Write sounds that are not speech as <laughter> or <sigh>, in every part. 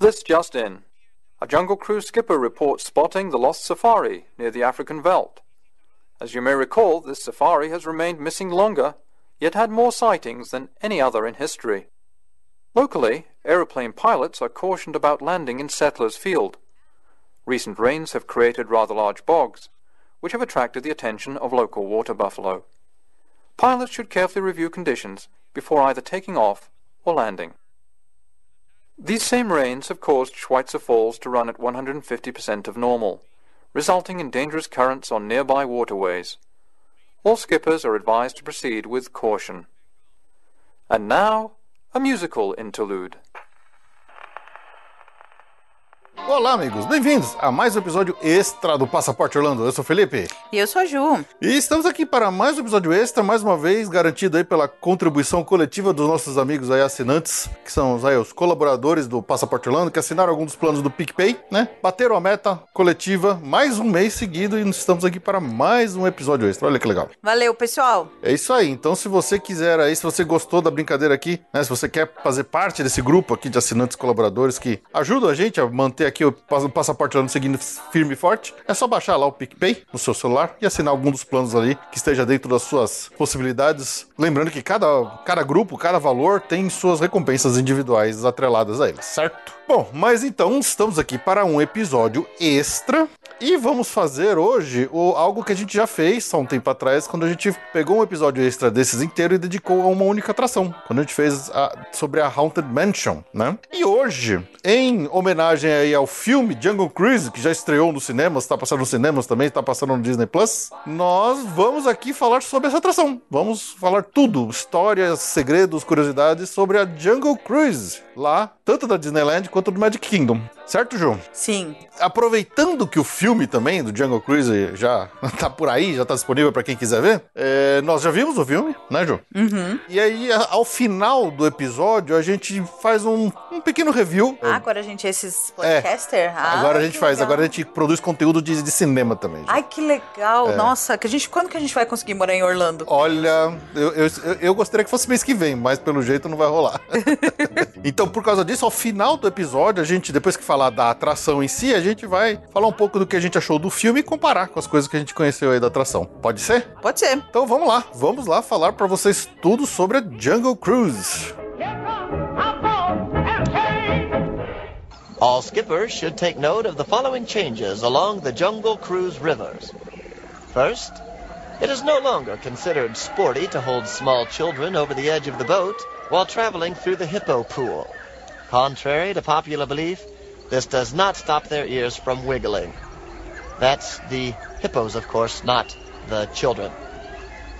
This just in. A Jungle Cruise skipper reports spotting the lost safari near the African veldt. As you may recall, this safari has remained missing longer, yet had more sightings than any other in history. Locally, aeroplane pilots are cautioned about landing in Settlers Field. Recent rains have created rather large bogs, which have attracted the attention of local water buffalo. Pilots should carefully review conditions before either taking off or landing. These same rains have caused Schweitzer Falls to run at 150% of normal, resulting in dangerous currents on nearby waterways. All skippers are advised to proceed with caution. And now, a musical interlude. Olá, amigos, bem-vindos a mais um episódio extra do Passaporte Orlando. Eu sou o Felipe. E eu sou a Ju. E estamos aqui para mais um episódio extra, mais uma vez garantido aí pela contribuição coletiva dos nossos amigos aí assinantes, que são aí, os colaboradores do Passaporte Orlando, que assinaram alguns dos planos do PicPay, né? Bateram a meta coletiva mais um mês seguido e estamos aqui para mais um episódio extra. Olha que legal. Valeu, pessoal. É isso aí. Então, se você quiser aí, se você gostou da brincadeira aqui, né? Se você quer fazer parte desse grupo aqui de assinantes colaboradores que ajudam a gente a manter aqui o passaporte ano seguindo firme e forte, é só baixar lá o PicPay no seu celular e assinar algum dos planos ali que esteja dentro das suas possibilidades. Lembrando que cada, cada grupo, cada valor tem suas recompensas individuais atreladas a eles, certo? Bom, mas então estamos aqui para um episódio extra e vamos fazer hoje o, algo que a gente já fez há um tempo atrás, quando a gente pegou um episódio extra desses inteiro e dedicou a uma única atração. Quando a gente fez a, sobre a Haunted Mansion, né? E hoje, em homenagem aí ao filme Jungle Cruise, que já estreou nos cinemas, está passando nos cinemas também, está passando no Disney Plus, nós vamos aqui falar sobre essa atração. Vamos falar tudo, histórias, segredos, curiosidades sobre a Jungle Cruise, lá, tanto da Disneyland quanto do Magic Kingdom. Certo, João? Sim. Aproveitando que o filme também do Jungle Cruise já <laughs> tá por aí, já tá disponível para quem quiser ver, é, nós já vimos o filme, né, João? Uhum. E aí, ao final do episódio, a gente faz um, um pequeno review. Ah, agora a gente é esses podcaster? É. Ah, agora a gente faz, legal. agora a gente produz conteúdo de, de cinema também. Ai, que legal. É. Nossa, que a gente, quando que a gente vai conseguir morar em Orlando? Olha, eu, eu, eu gostaria que fosse mês que vem, mas pelo jeito não vai rolar. <laughs> então, por causa disso, ao final do episódio, a gente, depois que falar da atração em si, a gente vai falar um pouco do que a gente achou do filme e comparar com as coisas que a gente conheceu aí da atração. Pode ser? Pode ser. Então vamos lá, vamos lá falar para vocês tudo sobre a Jungle Cruise. All skippers should take note of the following changes along the Jungle Cruise rivers. First, it is no longer considered sporty to hold small children over the edge of the boat while traveling through the hippo pool. Contrary to popular belief, this does not stop their ears from wiggling. That's the hippos, of course, not the children.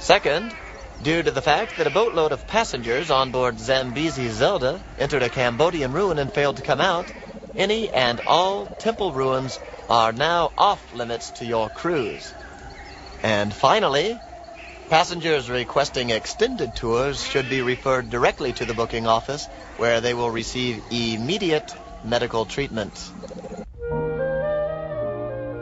Second, due to the fact that a boatload of passengers on board Zambezi Zelda entered a Cambodian ruin and failed to come out, any and all temple ruins are now off limits to your cruise. And finally, passengers requesting extended tours should be referred directly to the booking office where they will receive immediate medical treatment.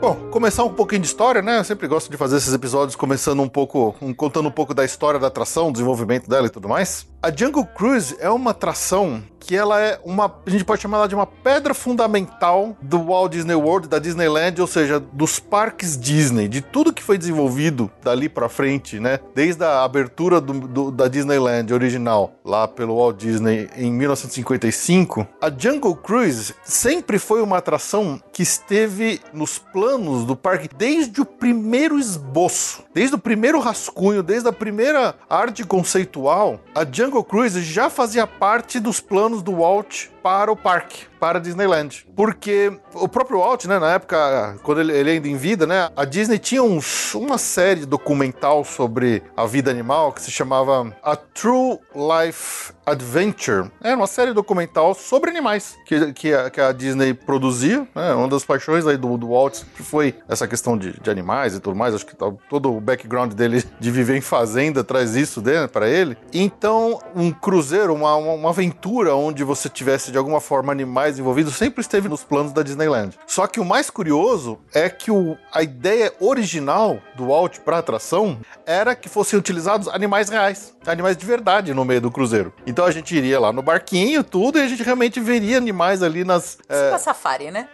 Bom, começar um pouquinho de história, né? Eu sempre gosto de fazer esses episódios começando um pouco, um, contando um pouco da história da atração, desenvolvimento dela e tudo mais. A Jungle Cruise é uma atração que ela é uma, a gente pode chamar ela de uma pedra fundamental do Walt Disney World, da Disneyland, ou seja, dos parques Disney, de tudo que foi desenvolvido dali para frente, né? Desde a abertura do, do, da Disneyland original, lá pelo Walt Disney em 1955, a Jungle Cruise sempre foi uma atração que esteve nos planos do parque desde o primeiro esboço, desde o primeiro rascunho, desde a primeira arte conceitual. A Jungle Cruise já fazia parte dos planos do Walt para o parque, para a Disneyland. Porque o próprio Walt, né, na época, quando ele, ele ainda em vida, né, a Disney tinha uns, uma série documental sobre a vida animal que se chamava A True Life Adventure. Era uma série documental sobre animais que, que, a, que a Disney produzia. Né? Uma das paixões aí do, do Walt foi essa questão de, de animais e tudo mais. Acho que tá, todo o background dele <laughs> de viver em fazenda traz isso né, para ele. Então, um cruzeiro, uma, uma aventura onde você tivesse de alguma forma animais envolvidos sempre esteve nos planos da Disneyland. Só que o mais curioso é que o, a ideia original do Walt para atração era que fossem utilizados animais reais, animais de verdade no meio do cruzeiro. Então a gente iria lá no barquinho, tudo, e a gente realmente veria animais ali nas. É, safari, né?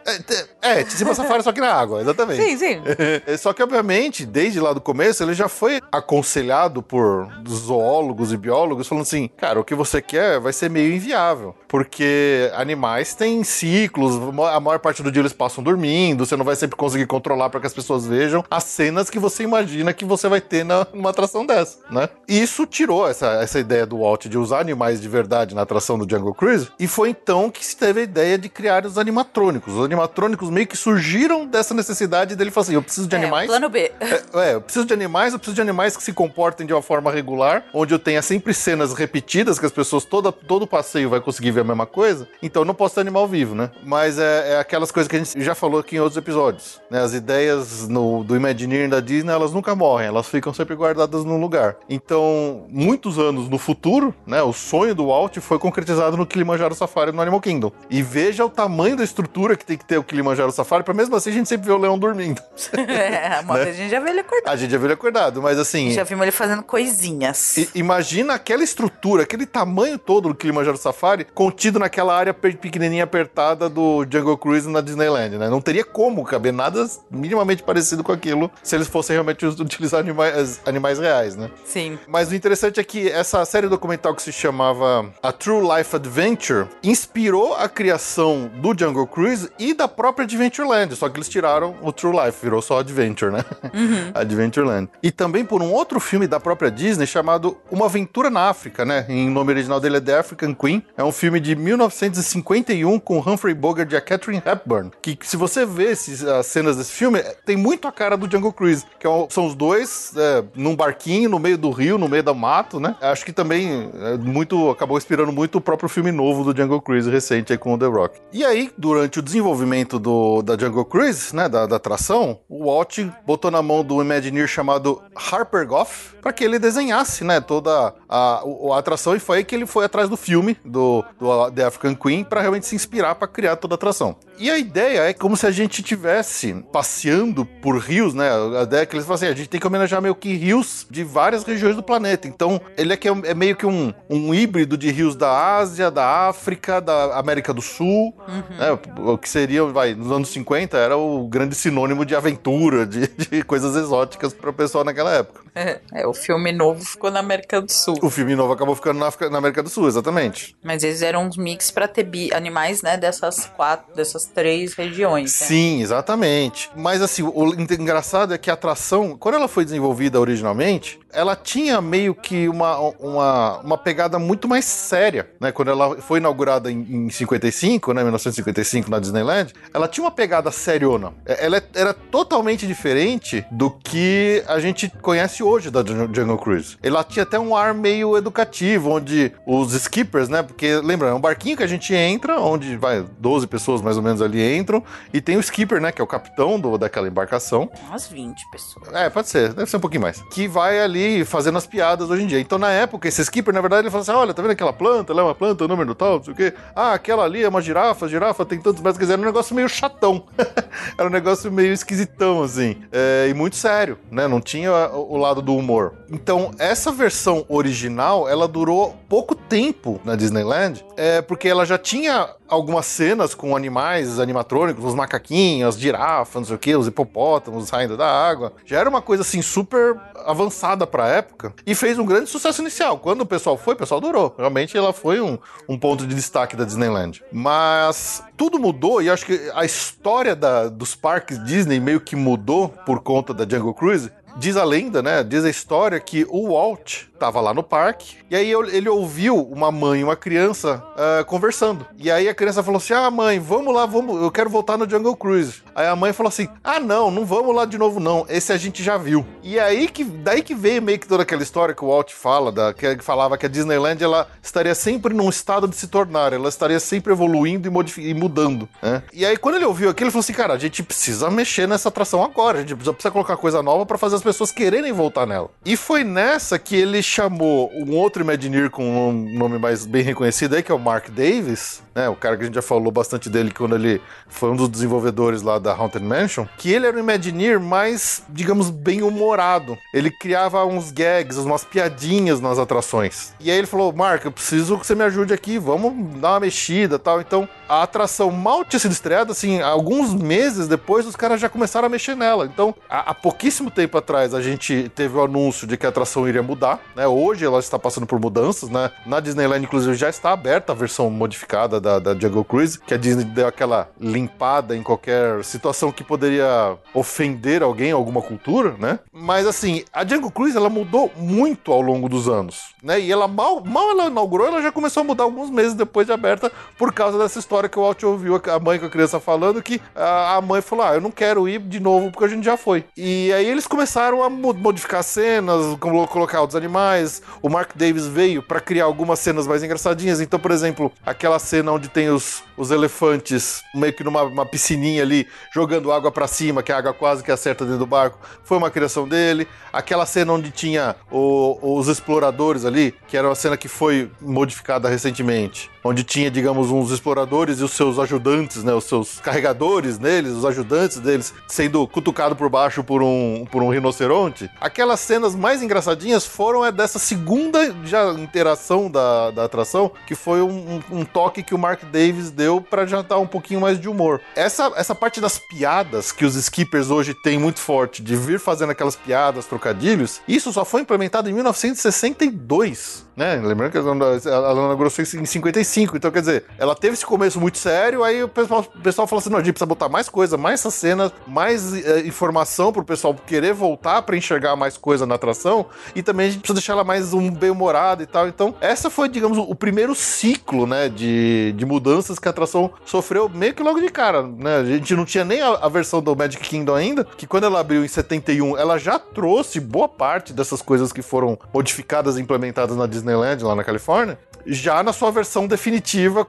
É, é Cima Safari, só que na água, exatamente. Sim, sim. <laughs> só que, obviamente, desde lá do começo, ele já foi aconselhado por zoólogos e biólogos, falando assim: cara, o que você quer vai ser meio inviável, porque animais têm ciclos, a maior parte do dia eles passam dormindo, você não vai sempre conseguir controlar para que as pessoas vejam as cenas que você imagina que você vai ter na, numa atração dessa, né? E isso tirou essa, essa ideia do Walt de usar animais de verdade na atração do Jungle Cruise, e foi então que se teve a ideia de criar os animatrônicos. Os animatrônicos meio que surgiram dessa necessidade dele falar assim: eu preciso de é, animais. Plano B. É, é, eu preciso de animais, eu preciso de animais que se comportem de uma forma regular, onde eu tenha sempre cenas repetidas, que as pessoas, toda, todo o passeio vai conseguir ver a mesma coisa. Então eu não posso ter animal vivo, né? Mas é, é aquelas coisas que a gente já falou aqui em outros episódios. Né? As ideias no, do Imagineering da Disney, elas nunca morrem, elas ficam sempre guardadas num lugar. Então, muitos anos no futuro, né, o sonho do Walt foi concretizado no Kilimanjaro Safari no Animal Kingdom. E veja o tamanho da estrutura que tem que ter o Kilimanjaro Safari, para mesmo assim a gente sempre vê o leão dormindo. <laughs> é, uma né? vez a gente já viu ele acordado. A gente já viu ele acordado, mas assim... Já vimos ele fazendo coisinhas. Imagina aquela estrutura, aquele tamanho todo do Kilimanjaro Safari contido naquela área pequenininha apertada do Jungle Cruise na Disneyland, né? Não teria como caber nada minimamente parecido com aquilo se eles fossem realmente utilizar animais, animais reais, né? Sim. Mas o interessante é que essa série documental que se chamava A True Life Adventure inspirou a criação do Jungle Cruise e da própria Adventureland, só que eles tiraram o True Life, virou só Adventure, né? Uhum. <laughs> Adventureland. E também por um outro filme da própria Disney chamado Uma Aventura na África, né? Em nome original dele é The African Queen. É um filme de 1951 com Humphrey Bogart e a Catherine Hepburn, que se você vê esses, as cenas desse filme, tem muito a cara do Jungle Cruise, que é, são os dois é, num barquinho no meio do rio, no meio do mato, né? Acho que também é, muito acabou inspirando muito o próprio filme novo do Jungle Cruise recente aí com o The Rock. E aí, durante o desenvolvimento do, da Jungle Cruise, né, da, da atração, o Walt botou na mão do Imagineer chamado Harper Goff para que ele desenhasse, né, toda a, a, a, atração e foi aí que ele foi atrás do filme do, do The African Queen para realmente se inspirar para criar toda a atração. E a ideia é como se a gente tivesse passeando por rios, né? A ideia é que eles falam assim, a gente tem que homenagear meio que rios de várias regiões do planeta. Então, ele é, que é, é meio que um, um híbrido de rios da Ásia, da África, da América do Sul, uhum. né? O que seria, vai, nos anos 50 era o grande sinônimo de aventura, de, de coisas exóticas para o pessoal naquela época. É, é, o filme novo ficou na América do Sul. O filme novo acabou ficando na, na América do Sul, exatamente. Mas eles eram uns mix para ter animais, né, dessas quatro, dessas três regiões. Né? Sim, exatamente. Mas assim, o engraçado é que a atração, quando ela foi desenvolvida originalmente, ela tinha meio que uma, uma, uma pegada muito mais séria, né? Quando ela foi inaugurada em, em 55, né, 1955 na Disneyland, ela tinha uma pegada seriona. É, ela era totalmente diferente do que a gente conhece hoje da Jungle Cruise. Ela tinha até um ar meio educativo, onde os skippers, né? Porque lembra, é um barquinho que a gente entra, onde vai 12 pessoas mais ou menos ali entram, e tem o skipper, né? Que é o capitão do, daquela embarcação. Umas 20 pessoas. É, pode ser, deve ser um pouquinho mais. Que vai ali fazendo as piadas hoje em dia. Então, na época, esse skipper, na verdade, ele fala assim: olha, tá vendo aquela planta? Ela é uma planta, o número tal, não sei o quê. Ah, aquela ali é uma girafa, girafa tem tantos metros. Quer dizer, era um negócio meio chatão. <laughs> era um negócio meio esquisitão, assim. É, e muito sério, né? Não tinha o lado do humor. Então, essa versão original, ela durou pouco tempo na Disneyland, é, porque ela já tinha algumas cenas com animais animatrônicos, os macaquinhos, as girafas, não sei o que, os hipopótamos saindo da água. Já era uma coisa assim super avançada pra época e fez um grande sucesso inicial. Quando o pessoal foi, o pessoal adorou. Realmente ela foi um, um ponto de destaque da Disneyland. Mas tudo mudou e acho que a história da, dos parques Disney meio que mudou por conta da Jungle Cruise diz a lenda, né? Diz a história que o Walt tava lá no parque e aí ele ouviu uma mãe e uma criança uh, conversando. E aí a criança falou assim: Ah, mãe, vamos lá, vamos, eu quero voltar no Jungle Cruise. Aí a mãe falou assim: Ah, não, não vamos lá de novo, não. Esse a gente já viu. E aí que daí que veio meio que toda aquela história que o Walt fala, da, que falava que a Disneyland ela estaria sempre num estado de se tornar, ela estaria sempre evoluindo e, e mudando. Né? E aí, quando ele ouviu aquilo, ele falou assim: Cara, a gente precisa mexer nessa atração agora, a gente precisa colocar coisa nova para fazer as pessoas quererem voltar nela. E foi nessa que ele chamou um outro Imagineer com um nome mais bem reconhecido aí, que é o Mark Davis, né? O cara que a gente já falou bastante dele quando ele foi um dos desenvolvedores lá da Haunted Mansion, que ele era um Imagineer mais, digamos, bem humorado. Ele criava uns gags, umas piadinhas nas atrações. E aí ele falou: Mark, eu preciso que você me ajude aqui, vamos dar uma mexida tal. Então a atração mal tinha sido estreada, assim, alguns meses depois os caras já começaram a mexer nela. Então, há, há pouquíssimo tempo atrás a gente teve o anúncio de que a atração iria mudar, né? Hoje ela está passando por mudanças, né? Na Disneyland, inclusive, já está aberta a versão modificada da, da Jungle Cruise, que a Disney deu aquela limpada em qualquer situação que poderia ofender alguém, alguma cultura, né? Mas assim, a Jungle Cruise ela mudou muito ao longo dos anos, né? E ela mal, mal ela inaugurou, ela já começou a mudar alguns meses depois de aberta por causa dessa história que o Walt ouviu a mãe com a criança falando que a mãe falou: "Ah, eu não quero ir de novo porque a gente já foi". E aí eles começaram a modificar cenas, colocar outros animais. O Mark Davis veio para criar algumas cenas mais engraçadinhas. Então, por exemplo, aquela cena onde tem os, os elefantes meio que numa piscininha ali, jogando água para cima, que a água quase que acerta dentro do barco, foi uma criação dele. Aquela cena onde tinha o, os exploradores ali, que era uma cena que foi modificada recentemente onde tinha, digamos, uns exploradores e os seus ajudantes, né, os seus carregadores neles, os ajudantes deles, sendo cutucado por baixo por um, por um rinoceronte. Aquelas cenas mais engraçadinhas foram é dessa segunda já interação da, da atração, que foi um, um, um toque que o Mark Davis deu para já dar um pouquinho mais de humor. Essa, essa parte das piadas que os skippers hoje têm muito forte, de vir fazendo aquelas piadas, trocadilhos, isso só foi implementado em 1962, né? Lembrando que ela inaugurou em 55, então quer dizer, ela teve esse começo muito sério, aí o pessoal, o pessoal falou assim: não, a gente precisa botar mais coisa, mais essa cena, mais é, informação pro pessoal querer voltar para enxergar mais coisa na atração, e também a gente precisa deixar ela mais um bem-humorada e tal. Então, essa foi, digamos, o primeiro ciclo, né, de, de mudanças que a atração sofreu meio que logo de cara, né? A gente não tinha nem a, a versão do Magic Kingdom ainda, que quando ela abriu em 71, ela já trouxe boa parte dessas coisas que foram modificadas e implementadas na Disneyland, lá na Califórnia já na sua versão definitiva,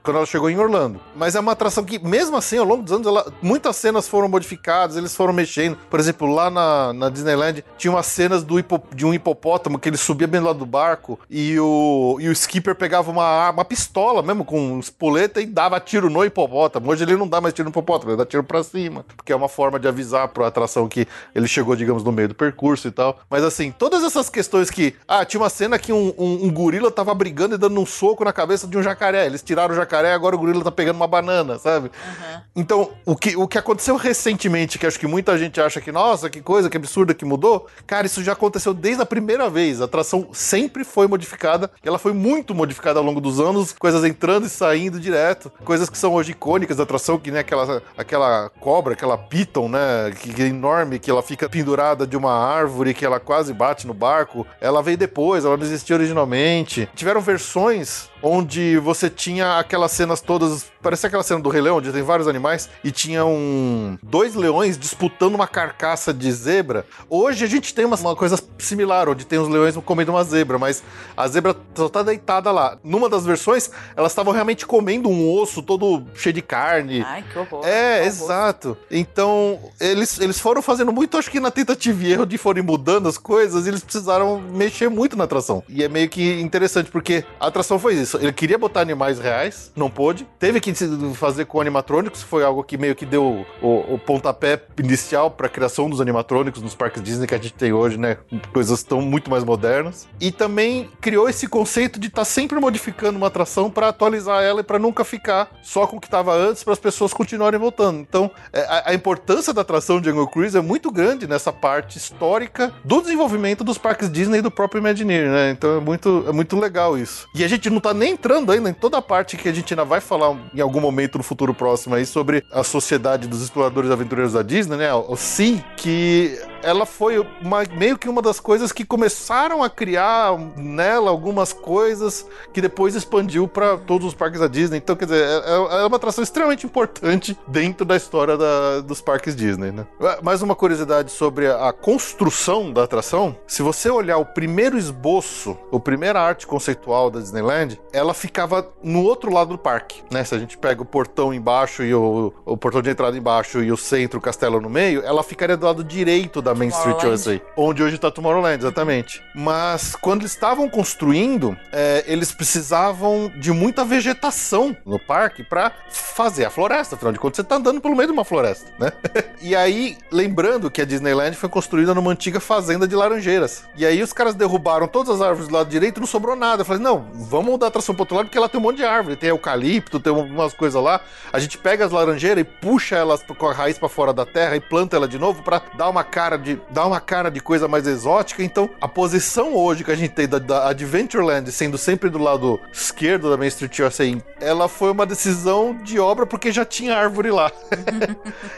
quando ela chegou em Orlando. Mas é uma atração que, mesmo assim, ao longo dos anos, ela, muitas cenas foram modificadas, eles foram mexendo. Por exemplo, lá na, na Disneyland, tinha umas cenas do hipo, de um hipopótamo que ele subia bem do lado do barco e o, e o skipper pegava uma, uma pistola mesmo, com espoleta e dava tiro no hipopótamo. Hoje ele não dá mais tiro no hipopótamo, ele dá tiro pra cima, porque é uma forma de avisar pra atração que ele chegou, digamos, no meio do percurso e tal. Mas assim, todas essas questões que. Ah, tinha uma cena que um, um, um gorila tava brigando e dando um soco na cabeça de um jacaré. Eles tiraram o jacaré, agora o gorila tá pegando uma banana, sabe? Uhum. Então, o que, o que aconteceu recentemente, que acho que muita gente acha que, nossa, que coisa, que absurda que mudou, cara, isso já aconteceu desde a primeira vez. A atração sempre foi modificada, ela foi muito modificada ao longo dos anos, coisas entrando e saindo direto, coisas que são hoje icônicas da atração, que nem aquela, aquela cobra, aquela piton, né, que, que é enorme, que ela fica pendurada de uma árvore, que ela quase bate no barco. Ela veio depois, ela não existia originalmente. Tiveram versões onde você tinha aquelas cenas todas. Parecia aquela cena do Rei Leão, onde tem vários animais, e tinha um, dois leões disputando uma carcaça de zebra. Hoje a gente tem uma, uma coisa similar, onde tem os leões comendo uma zebra, mas a zebra só tá deitada lá. Numa das versões, elas estavam realmente comendo um osso todo cheio de carne. Ai, que horror. É, que exato. Então, eles, eles foram fazendo muito, acho que na tentativa e erro de forem mudando as coisas, eles precisaram mexer muito na atração. E é meio que interessante, porque a atração foi isso. Ele queria botar animais reais, não pôde. Teve que fazer com animatrônicos, foi algo que meio que deu o, o pontapé inicial para a criação dos animatrônicos nos parques Disney que a gente tem hoje, né? Coisas tão muito mais modernas. E também criou esse conceito de estar tá sempre modificando uma atração para atualizar ela e para nunca ficar só com o que estava antes para as pessoas continuarem voltando. Então, é, a, a importância da atração Jungle Cruise é muito grande nessa parte histórica do desenvolvimento dos parques Disney e do próprio Imagineer, né? Então é muito, é muito legal isso. E a gente não tá nem entrando ainda em toda a parte que a gente ainda vai falar em algum momento no futuro próximo aí sobre a sociedade dos exploradores aventureiros da Disney, né? O Sea, que ela foi uma- meio que uma das coisas que começaram a criar nela algumas coisas que depois expandiu para todos os parques da Disney. Então, quer dizer, é, é uma atração extremamente importante dentro da história da- dos parques Disney, né? Mais uma curiosidade sobre a construção da atração: se você olhar o primeiro esboço, a primeira arte conceitual da Disneyland, ela ficava no outro lado do parque, né? Se a gente pega o portão embaixo e o, o portão de entrada embaixo e o centro, o castelo no meio, ela ficaria do lado direito da Main Street. USA, onde hoje tá Tomorrowland, exatamente. Mas quando eles estavam construindo, é, eles precisavam de muita vegetação no parque para fazer a floresta. Afinal de contas, você tá andando pelo meio de uma floresta, né? <laughs> e aí, lembrando que a Disneyland foi construída numa antiga fazenda de laranjeiras. E aí os caras derrubaram todas as árvores do lado direito e não sobrou nada. Eu falei, não, vamos mudar atração pro outro lado, porque lá tem um monte de árvore. Tem eucalipto, tem umas coisas lá. A gente pega as laranjeiras e puxa elas com a raiz para fora da terra e planta ela de novo para dar uma cara de dar uma cara de coisa mais exótica. Então, a posição hoje que a gente tem da, da Adventureland sendo sempre do lado esquerdo da Main Street USA, ela foi uma decisão de obra porque já tinha árvore lá. <laughs>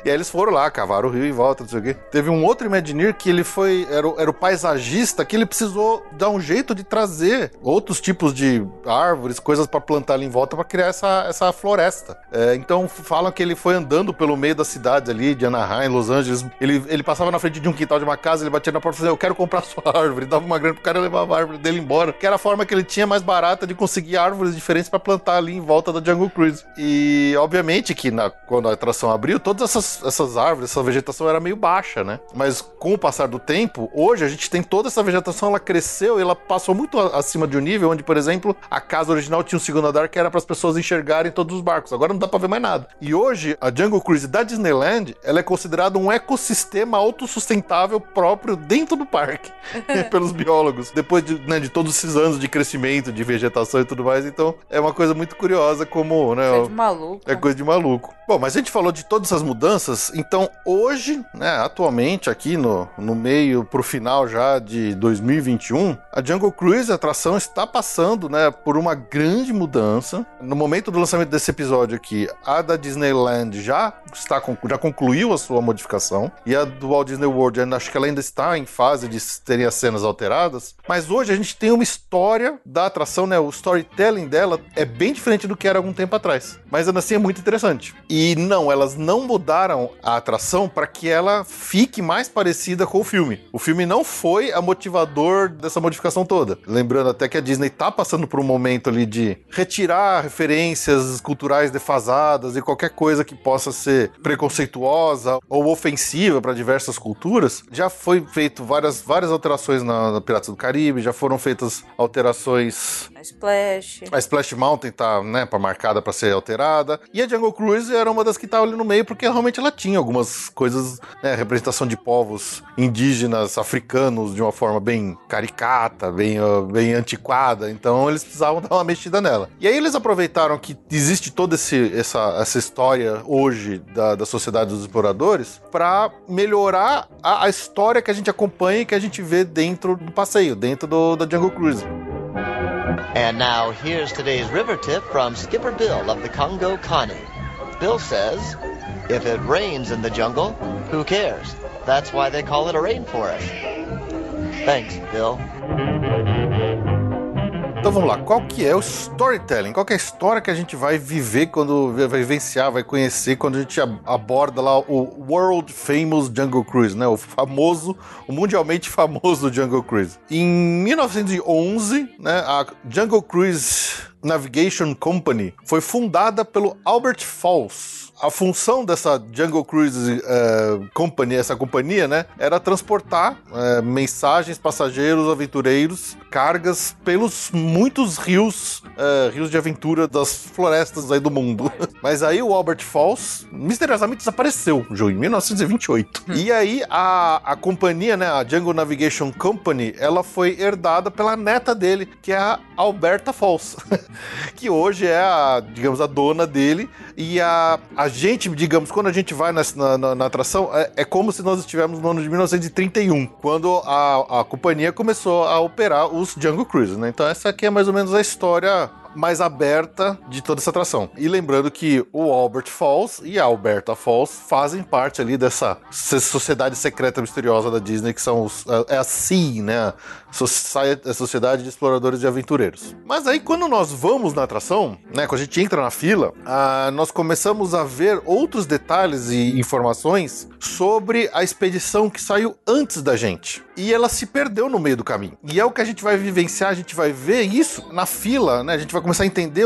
E aí eles foram lá, cavaram o rio em volta, não sei o quê. Teve um outro Imagineer que ele foi. Era, o- era o paisagista que ele precisou dar um jeito de trazer outros tipos de árvores, coisas pra plantar ali em volta pra criar essa, essa floresta. É, então falam que ele foi andando pelo meio da cidade ali, de Anaheim, Los Angeles. Ele, ele passava na frente de um quintal de uma casa, ele batia na porta e falava: Eu quero comprar <laughs> sua árvore. Dava uma grana pro cara levava a árvore dele embora. Que era a forma que ele tinha mais barata de conseguir árvores diferentes pra plantar ali em volta da Jungle Cruise. E obviamente que na, quando a atração abriu, todas essas, essas árvores, essa vegetação era meio baixa, né? Mas com o passar do tempo, hoje a gente tem toda essa vegetação, ela cresceu e ela passou muito acima de um nível onde, por exemplo, a casa original tinha um segundo andar que era para as pessoas enxergarem todos os barcos. Agora não dá para ver mais nada. E hoje a Jungle Cruise da Disneyland, ela é considerada um ecossistema autossustentável próprio dentro do parque <laughs> pelos biólogos. Depois de, né, de todos esses anos de crescimento, de vegetação e tudo mais, então é uma coisa muito curiosa como, né, Coisa de maluco. é coisa de maluco. Bom, mas a gente falou de todas essas mudanças, então hoje, né, atualmente aqui no, no meio pro final já de 2021, a Jungle Cruise, a atração, está passando, né, por uma grande mudança. No momento do lançamento desse episódio aqui, a da Disneyland já está já concluiu a sua modificação e a do Walt Disney World, acho que ela ainda está em fase de terem as cenas alteradas, mas hoje a gente tem uma história da atração, né, o storytelling dela é bem diferente do que era algum tempo atrás, mas ainda assim é muito interessante. E não, elas não mudaram a atração para que ela fique mais parecida com o filme. O filme não foi a motivador dessa modificação toda. Lembrando até que a Disney tá passando por um momento ali de retirar referências culturais defasadas e qualquer coisa que possa ser preconceituosa ou ofensiva para diversas culturas. Já foi feito várias, várias alterações na, na Piratas do Caribe, já foram feitas alterações A Splash. a Splash Mountain tá, né, pra- marcada para ser alterada. E a Jungle Cruise era uma das que tava ali no meio, porque realmente ela tinha algumas coisas, né, representação de povos indígenas, africanos, de uma forma bem caricata, bem, ah, bem antiquada. Então eles precisavam dar uma mexida nela. E aí eles aproveitaram que existe toda esse, essa, essa história hoje da, da sociedade dos exploradores para melhorar a, a história que a gente acompanha e que a gente vê dentro do passeio, dentro do, da Jungle Cruise. And now here's today's river tip from Skipper Bill of the Congo Connie. Bill says, if it rains in the jungle, who cares? That's why they call it a rainforest. Thanks, Bill. Então vamos lá, qual que é o storytelling? Qual que é a história que a gente vai viver quando vai vivenciar, vai conhecer quando a gente ab- aborda lá o World Famous Jungle Cruise, né? O famoso, o mundialmente famoso Jungle Cruise. Em 1911, né, a Jungle Cruise Navigation Company foi fundada pelo Albert Falls. A função dessa Jungle Cruise eh, Company, essa companhia, né, era transportar eh, mensagens, passageiros, aventureiros, cargas pelos muitos rios, eh, rios de aventura das florestas aí do mundo. <laughs> Mas aí o Albert Falls misteriosamente desapareceu, Ju, em 1928. E aí a, a companhia, né, a Jungle Navigation Company, ela foi herdada pela neta dele, que é a Alberta Falls, <laughs> que hoje é a, digamos, a dona dele. E a, a gente, digamos, quando a gente vai na, na- na atração, é, é como se nós estivéssemos no ano de 1931, quando a, a companhia começou a operar os Jungle Cruises, né? Então essa aqui é mais ou menos a história mais aberta de toda essa atração. E lembrando que o Albert Falls e a Alberta Falls fazem parte ali dessa sociedade secreta misteriosa da Disney, que são os, é a SEA, né? a Sociedade de Exploradores e Aventureiros. Mas aí, quando nós vamos na atração, né, quando a gente entra na fila, ah, nós começamos a ver outros detalhes e informações sobre a expedição que saiu antes da gente. E ela se perdeu no meio do caminho. E é o que a gente vai vivenciar, a gente vai ver isso na fila, né? A gente vai começar a entender.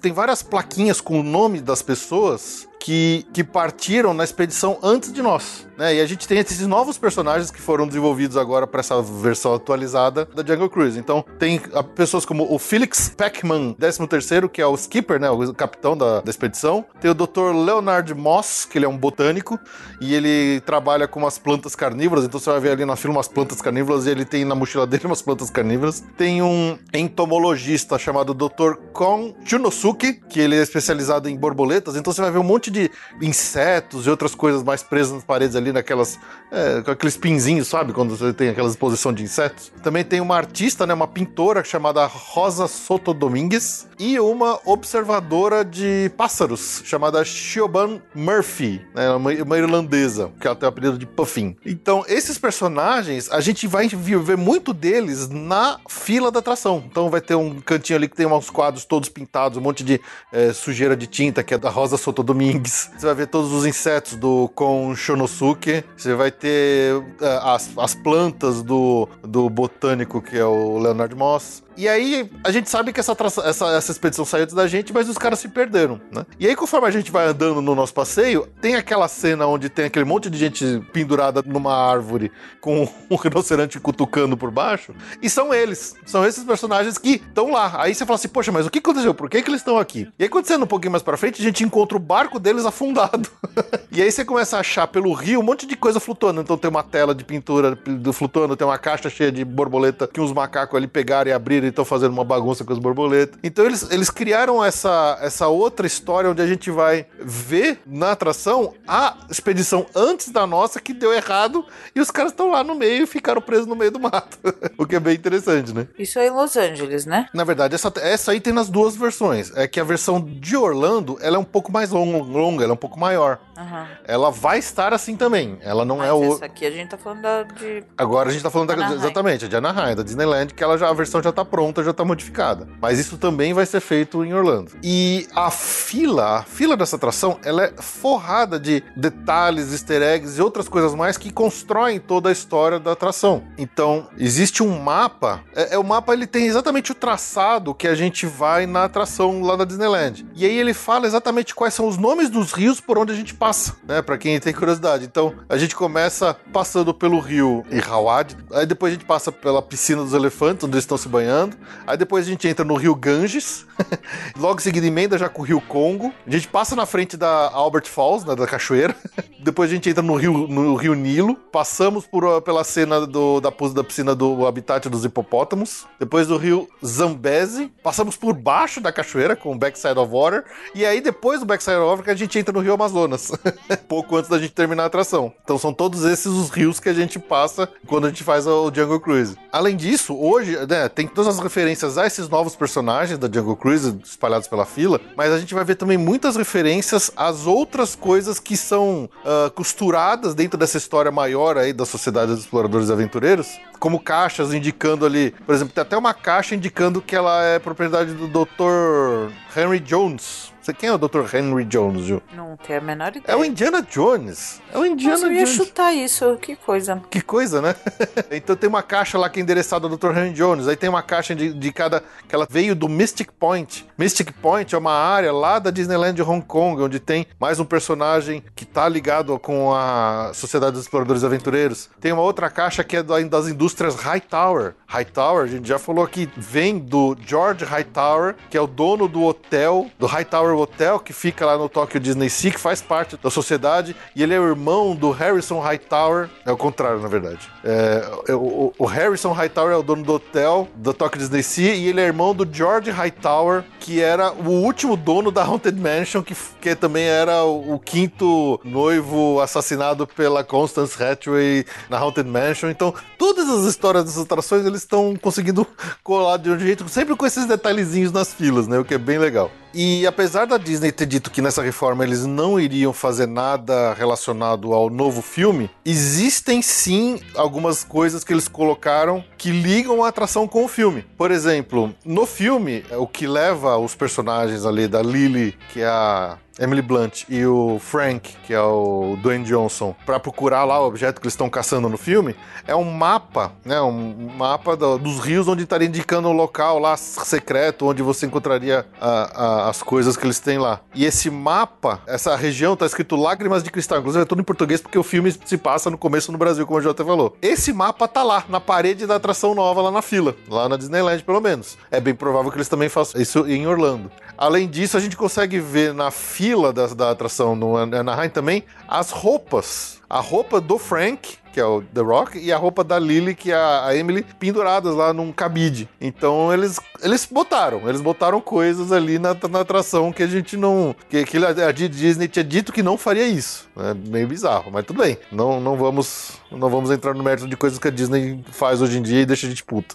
Tem várias plaquinhas com o nome das pessoas que, que partiram na expedição antes de nós. Né? E a gente tem esses novos personagens que foram desenvolvidos agora para essa versão atualizada da Jungle Cruise. Então, tem pessoas como o Felix Peckman, 13º, que é o skipper, né? o capitão da, da expedição. Tem o Dr. Leonard Moss, que ele é um botânico, e ele trabalha com umas plantas carnívoras. Então, você vai ver ali na fila umas plantas carnívoras, e ele tem na mochila dele umas plantas carnívoras. Tem um entomologista chamado Dr. Kon Chunosuke, que ele é especializado em borboletas. Então, você vai ver um monte de insetos e outras coisas mais presas nas paredes ali, naquelas. É, com aqueles pinzinhos, sabe? Quando você tem aquela exposição de insetos. Também tem uma artista, né? Uma pintora chamada Rosa Soto Domingues e uma observadora de pássaros chamada Siobhan Murphy, né? Uma, uma irlandesa, que ela tem o apelido de Puffin. Então, esses personagens, a gente vai ver muito deles na fila da atração. Então, vai ter um cantinho ali que tem uns quadros todos pintados, um monte de é, sujeira de tinta, que é da Rosa Soto Domingues <laughs> você vai ver todos os insetos do Kon Shonosuke. Você vai ter uh, as, as plantas do, do botânico, que é o Leonard Moss. E aí, a gente sabe que essa, essa, essa expedição saiu da gente, mas os caras se perderam, né? E aí, conforme a gente vai andando no nosso passeio, tem aquela cena onde tem aquele monte de gente pendurada numa árvore com um <laughs> rinoceronte cutucando por baixo, e são eles. São esses personagens que estão lá. Aí você fala assim, poxa, mas o que aconteceu? Por que, que eles estão aqui? E aí, anda um pouquinho mais pra frente, a gente encontra o barco deles afundado. <laughs> e aí você começa a achar pelo rio um monte de coisa flutuando. Então tem uma tela de pintura flutuando, tem uma caixa cheia de borboleta que uns macacos ali pegaram e abriram e estão fazendo uma bagunça com as borboletas. Então eles, eles criaram essa, essa outra história onde a gente vai ver na atração a expedição antes da nossa que deu errado e os caras estão lá no meio e ficaram presos no meio do mato. <laughs> o que é bem interessante, né? Isso é em Los Angeles, né? Na verdade, essa, essa aí tem nas duas versões. É que a versão de Orlando ela é um pouco mais longa, ela é um pouco maior. Uhum. Ela vai estar assim também. Ela não Mas é o. Essa aqui a gente tá falando da, de. Agora a gente tá falando da, exatamente, a de Anaheim, da Disneyland, que ela já, a versão já tá pronta, já tá modificada. Mas isso também vai ser feito em Orlando. E a fila, a fila dessa atração, ela é forrada de detalhes, easter eggs e outras coisas mais que constroem toda a história da atração. Então, existe um mapa. É, é o mapa ele tem exatamente o traçado que a gente vai na atração lá da Disneyland. E aí ele fala exatamente quais são os nomes dos rios por onde a gente passa, né? Para quem tem curiosidade. Então, a gente começa passando pelo rio Irrawaddy, aí depois a gente passa pela piscina dos elefantes, onde eles estão se banhando. Aí depois a gente entra no rio Ganges, <laughs> logo em seguida emenda já com o rio Congo. A gente passa na frente da Albert Falls, né, da cachoeira. <laughs> depois a gente entra no rio, no rio Nilo, passamos por, pela cena do, da, da piscina do habitat dos hipopótamos. Depois do rio Zambezi, passamos por baixo da cachoeira com o Backside of Water. E aí depois do Backside of Water a gente entra no rio Amazonas. <laughs> pouco antes da gente terminar a atração. Então são todos esses os rios que a gente passa quando a gente faz o Jungle Cruise. Além disso, hoje, né, tem todas as referências a esses novos personagens da Jungle Cruise espalhados pela fila, mas a gente vai ver também muitas referências às outras coisas que são uh, costuradas dentro dessa história maior aí da Sociedade dos Exploradores e Aventureiros, como caixas indicando ali, por exemplo, tem até uma caixa indicando que ela é propriedade do Dr. Henry Jones, você quem é o Dr. Henry Jones, Ju? Não tenho a menor ideia. É o Indiana Jones. É o Indiana Mas eu ia Jones. chutar isso, que coisa. Que coisa, né? <laughs> então tem uma caixa lá que é endereçada ao Dr. Henry Jones. Aí tem uma caixa de, de cada. que ela veio do Mystic Point. Mystic Point é uma área lá da Disneyland de Hong Kong, onde tem mais um personagem que tá ligado com a Sociedade dos Exploradores Aventureiros. Tem uma outra caixa que é das indústrias Hightower. Hightower, a gente já falou aqui, vem do George Hightower, que é o dono do hotel, do Hightower Hightower Hotel, que fica lá no Tokyo Disney Sea, que faz parte da sociedade, e ele é o irmão do Harrison Hightower. É o contrário, na verdade. É, é, o, o Harrison Hightower é o dono do hotel da Tokyo Disney Sea, e ele é irmão do George Hightower, que era o último dono da Haunted Mansion, que, que também era o, o quinto noivo assassinado pela Constance Hathaway na Haunted Mansion. Então, todas as histórias dessas atrações eles estão conseguindo <laughs> colar de um jeito, sempre com esses detalhezinhos nas filas, né? O que é bem legal. E apesar da Disney ter dito que nessa reforma eles não iriam fazer nada relacionado ao novo filme, existem sim algumas coisas que eles colocaram que ligam a atração com o filme. Por exemplo, no filme, o que leva os personagens ali da Lily, que é a Emily Blunt e o Frank, que é o Dwayne Johnson, para procurar lá o objeto que eles estão caçando no filme, é um mapa, né? Um mapa do, dos rios onde estaria indicando o local lá secreto onde você encontraria a, a, as coisas que eles têm lá. E esse mapa, essa região tá escrito Lágrimas de Cristal, inclusive é tudo em português porque o filme se passa no começo no Brasil, como o Jota falou. Esse mapa tá lá, na parede da atração nova, lá na fila, lá na Disneyland pelo menos. É bem provável que eles também façam isso em Orlando. Além disso, a gente consegue ver na fila da, da atração no Anaheim também as roupas. A roupa do Frank que é o The Rock, e a roupa da Lily, que é a Emily, penduradas lá num cabide. Então eles, eles botaram, eles botaram coisas ali na, na atração que a gente não. Que, que a Disney tinha dito que não faria isso. É meio bizarro, mas tudo bem. Não, não, vamos, não vamos entrar no mérito de coisas que a Disney faz hoje em dia e deixa a gente puta.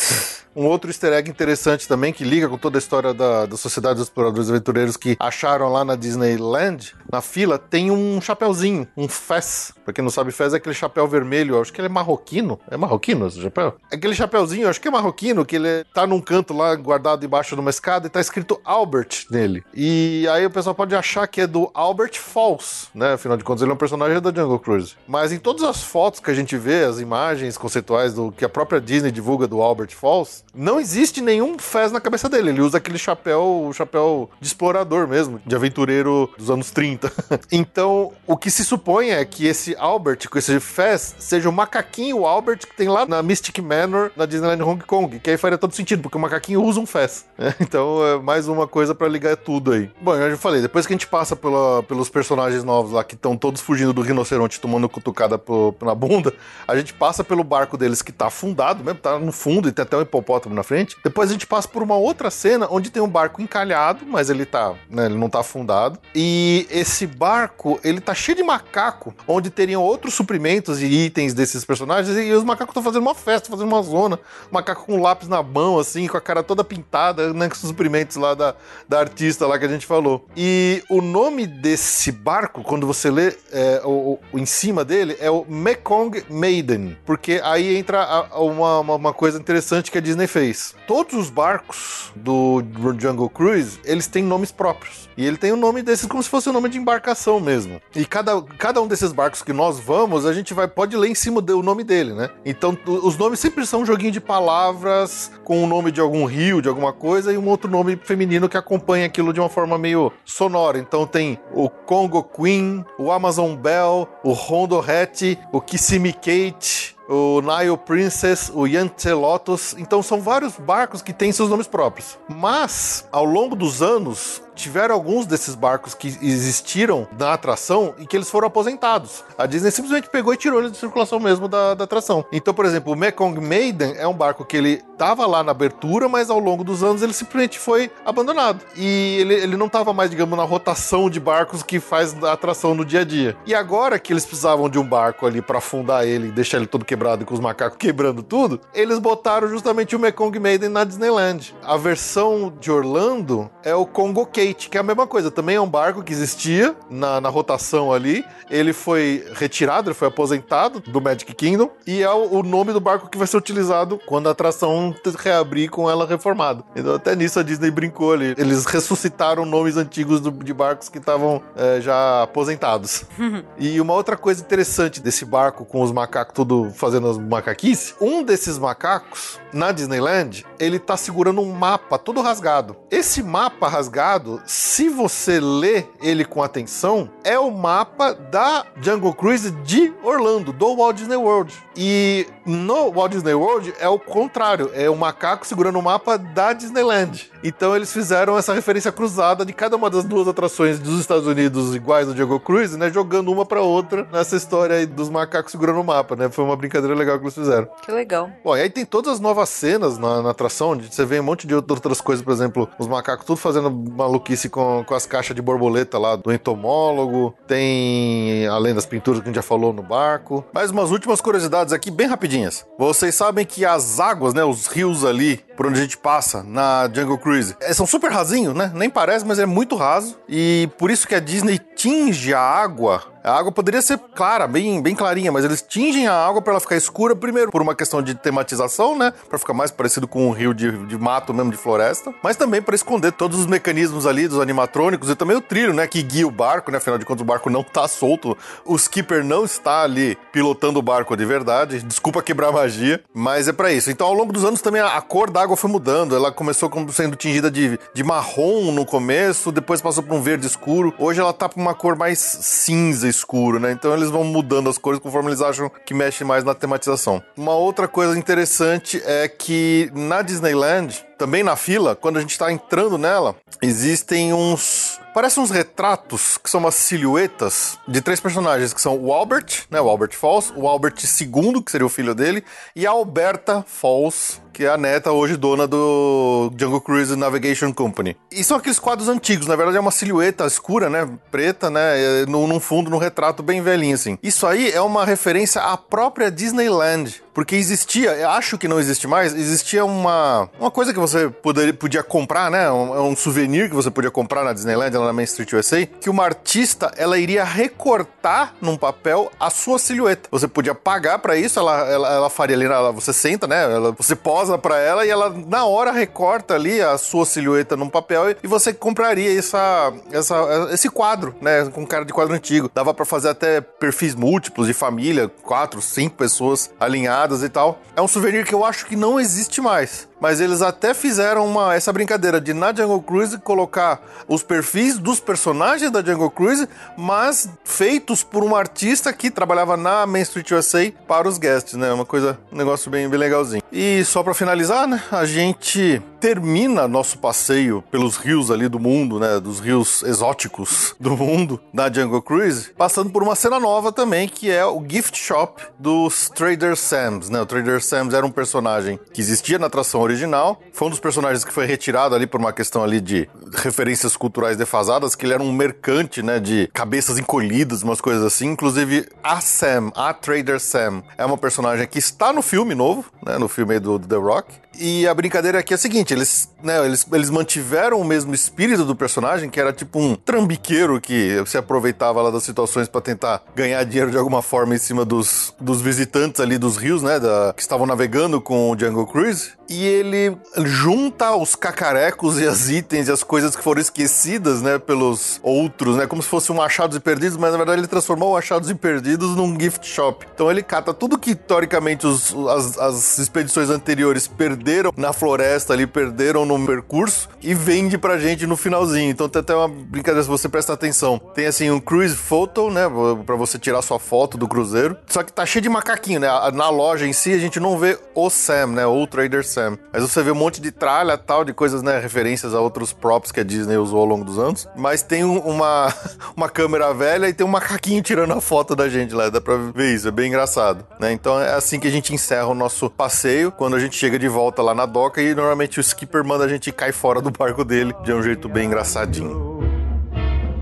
<laughs> um outro easter egg interessante também, que liga com toda a história da, da Sociedade dos Exploradores Aventureiros que acharam lá na Disneyland, na fila, tem um chapéuzinho, um fez. Pra quem não sabe, fez é aquele chapéu chapéu vermelho, acho que ele é marroquino. É marroquino esse chapéu? Aquele chapéuzinho, acho que é marroquino, que ele tá num canto lá, guardado debaixo de uma escada, e tá escrito Albert nele. E aí o pessoal pode achar que é do Albert Falls, né? Afinal de contas, ele é um personagem da Jungle Cruise. Mas em todas as fotos que a gente vê, as imagens conceituais do que a própria Disney divulga do Albert Falls, não existe nenhum fez na cabeça dele. Ele usa aquele chapéu, o chapéu de explorador mesmo, de aventureiro dos anos 30. <laughs> então, o que se supõe é que esse Albert, com esse Fez seja o macaquinho Albert que tem lá na Mystic Manor, na Disneyland Hong Kong, que aí faria todo sentido, porque o macaquinho usa um Fez. Né? <laughs> Então é mais uma coisa para ligar tudo aí. Bom, eu já falei, depois que a gente passa pela, pelos personagens novos lá, que estão todos fugindo do rinoceronte, tomando cutucada pro, na bunda, a gente passa pelo barco deles que tá afundado mesmo, tá no fundo e tem até um hipopótamo na frente. Depois a gente passa por uma outra cena onde tem um barco encalhado, mas ele tá, né, ele não tá afundado. E esse barco, ele tá cheio de macaco, onde teriam outros suprimentos e itens desses personagens, e os macacos estão fazendo uma festa, fazendo uma zona. Macaco com um lápis na mão, assim, com a cara toda pintada, né, com os suprimentos lá da, da artista lá que a gente falou. E o nome desse barco, quando você lê é, o, o, em cima dele, é o Mekong Maiden, porque aí entra a, uma, uma, uma coisa interessante que a Disney fez. Todos os barcos do Jungle Cruise, eles têm nomes próprios. E ele tem o nome desses como se fosse o nome de embarcação mesmo. E cada, cada um desses barcos que nós vamos, a gente vai pode ler em cima do nome dele, né? Então os nomes sempre são um joguinho de palavras com o nome de algum rio, de alguma coisa, e um outro nome feminino que acompanha aquilo de uma forma meio sonora. Então tem o Congo Queen, o Amazon Bell, o Rondo Hattie, o Kissimmee Kate, o Nile Princess, o Yangtze Lotus. Então são vários barcos que têm seus nomes próprios. Mas, ao longo dos anos, tiveram alguns desses barcos que existiram na atração e que eles foram aposentados. A Disney simplesmente pegou e tirou eles de circulação mesmo da, da atração. Então, por exemplo, o Mekong Maiden é um barco que ele estava lá na abertura, mas ao longo dos anos ele simplesmente foi abandonado. E ele, ele não estava mais, digamos, na rotação de barcos que faz a atração no dia a dia. E agora que eles precisavam de um barco ali para afundar ele e deixar ele todo quebrado com os macacos quebrando tudo, eles botaram justamente o Mekong Maiden na Disneyland. A versão de Orlando é o Congo Kate, que é a mesma coisa. Também é um barco que existia na, na rotação ali. Ele foi retirado, ele foi aposentado do Magic Kingdom. E é o, o nome do barco que vai ser utilizado quando a atração reabrir com ela reformada. Então até nisso a Disney brincou ali. Eles ressuscitaram nomes antigos do, de barcos que estavam é, já aposentados. <laughs> e uma outra coisa interessante desse barco com os macacos tudo fazendo as macaquices, um desses macacos na Disneyland, ele tá segurando um mapa todo rasgado. Esse mapa rasgado, se você lê ele com atenção, é o mapa da Jungle Cruise de Orlando, do Walt Disney World. E no Walt Disney World é o contrário, é o macaco segurando o mapa da Disneyland. Então eles fizeram essa referência cruzada de cada uma das duas atrações dos Estados Unidos iguais do Jungle Cruise, né? Jogando uma pra outra nessa história aí dos macacos segurando o mapa, né? Foi uma brincadeira legal que eles fizeram. Que legal. Bom, e aí tem todas as novas cenas na, na atração, onde você vê um monte de outras coisas, por exemplo, os macacos tudo fazendo maluquice com, com as caixas de borboleta lá do entomólogo. Tem, além das pinturas que a gente já falou no barco. Mais umas últimas curiosidades aqui, bem rapidinhas. Vocês sabem que as águas, né, os rios ali, por onde a gente passa na Jungle Cruise, eh, são super rasinhos, né? Nem parece, mas é muito raso. E por isso que a Disney tinge a água a água poderia ser clara, bem, bem clarinha, mas eles tingem a água para ela ficar escura, primeiro por uma questão de tematização, né? Para ficar mais parecido com um rio de, de mato mesmo, de floresta, mas também para esconder todos os mecanismos ali dos animatrônicos e também o trilho, né? Que guia o barco, né? Afinal de contas, o barco não tá solto, o skipper não está ali pilotando o barco de verdade. Desculpa quebrar magia, mas é para isso. Então, ao longo dos anos também a, a cor da água foi mudando. Ela começou sendo tingida de, de marrom no começo, depois passou para um verde escuro. Hoje ela tá para uma cor mais cinza escuro, né? Então eles vão mudando as cores conforme eles acham que mexe mais na tematização. Uma outra coisa interessante é que na Disneyland, também na fila, quando a gente tá entrando nela, existem uns. Parecem uns retratos, que são umas silhuetas de três personagens, que são o Albert, né? O Albert Falls, o Albert II, que seria o filho dele, e a Alberta Falls, que é a neta hoje dona do Jungle Cruise Navigation Company. E são aqueles quadros antigos, na verdade é uma silhueta escura, né, preta, né, no, num fundo, num retrato bem velhinho assim. Isso aí é uma referência à própria Disneyland, porque existia, acho que não existe mais, existia uma, uma coisa que você poderia, podia comprar, né, um, um souvenir que você podia comprar na Disneyland, lá na Main Street USA, que uma artista, ela iria recortar num papel a sua silhueta. Você podia pagar para isso, ela, ela, ela faria ali, ela, você senta, né, ela, você posa para ela e ela na hora recorta ali a sua silhueta num papel e você compraria essa, essa, esse quadro, né, com cara de quadro antigo. Dava para fazer até perfis múltiplos de família, quatro, cinco pessoas alinhadas e tal. É um souvenir que eu acho que não existe mais mas eles até fizeram uma, essa brincadeira de na Jungle Cruise colocar os perfis dos personagens da Jungle Cruise, mas feitos por um artista que trabalhava na Main Street USA para os guests, né? Uma coisa, um negócio bem, bem legalzinho. E só para finalizar, né? A gente termina nosso passeio pelos rios ali do mundo, né? Dos rios exóticos do mundo na Jungle Cruise, passando por uma cena nova também, que é o gift shop dos Trader Sams, né? O Trader Sams era um personagem que existia na atração original, foi um dos personagens que foi retirado ali por uma questão ali de referências culturais defasadas, que ele era um mercante, né? De cabeças encolhidas, umas coisas assim. Inclusive, a Sam, a Trader Sam, é uma personagem que está no filme novo, né? No filme do, The Rock. E a brincadeira aqui é a seguinte: eles, né, eles, eles mantiveram o mesmo espírito do personagem, que era tipo um trambiqueiro que se aproveitava lá das situações para tentar ganhar dinheiro de alguma forma em cima dos, dos visitantes ali dos rios, né, da, que estavam navegando com o Jungle Cruise. E ele junta os cacarecos e as itens e as coisas que foram esquecidas, né, pelos outros, né, como se fosse um achados e perdidos, mas na verdade ele transformou o achados e perdidos num gift shop. Então ele cata tudo que teoricamente os, as, as expedições anteriores perderam na floresta ali, perderam no percurso e vende pra gente no finalzinho. Então tem até uma brincadeira se você prestar atenção. Tem assim um cruise photo, né, para você tirar sua foto do cruzeiro. Só que tá cheio de macaquinho, né? Na loja em si a gente não vê o Sam, né, o Trader Sam. Mas você vê um monte de tralha, tal, de coisas, né, referências a outros props que a Disney usou ao longo dos anos. Mas tem uma <laughs> uma câmera velha e tem um macaquinho tirando a foto da gente lá, dá pra ver isso, é bem engraçado, né? Então é assim que a gente encerra o nosso passeio quando a gente chega de volta lá na doca e normalmente o skipper manda a gente cair fora do barco dele de um jeito bem engraçadinho.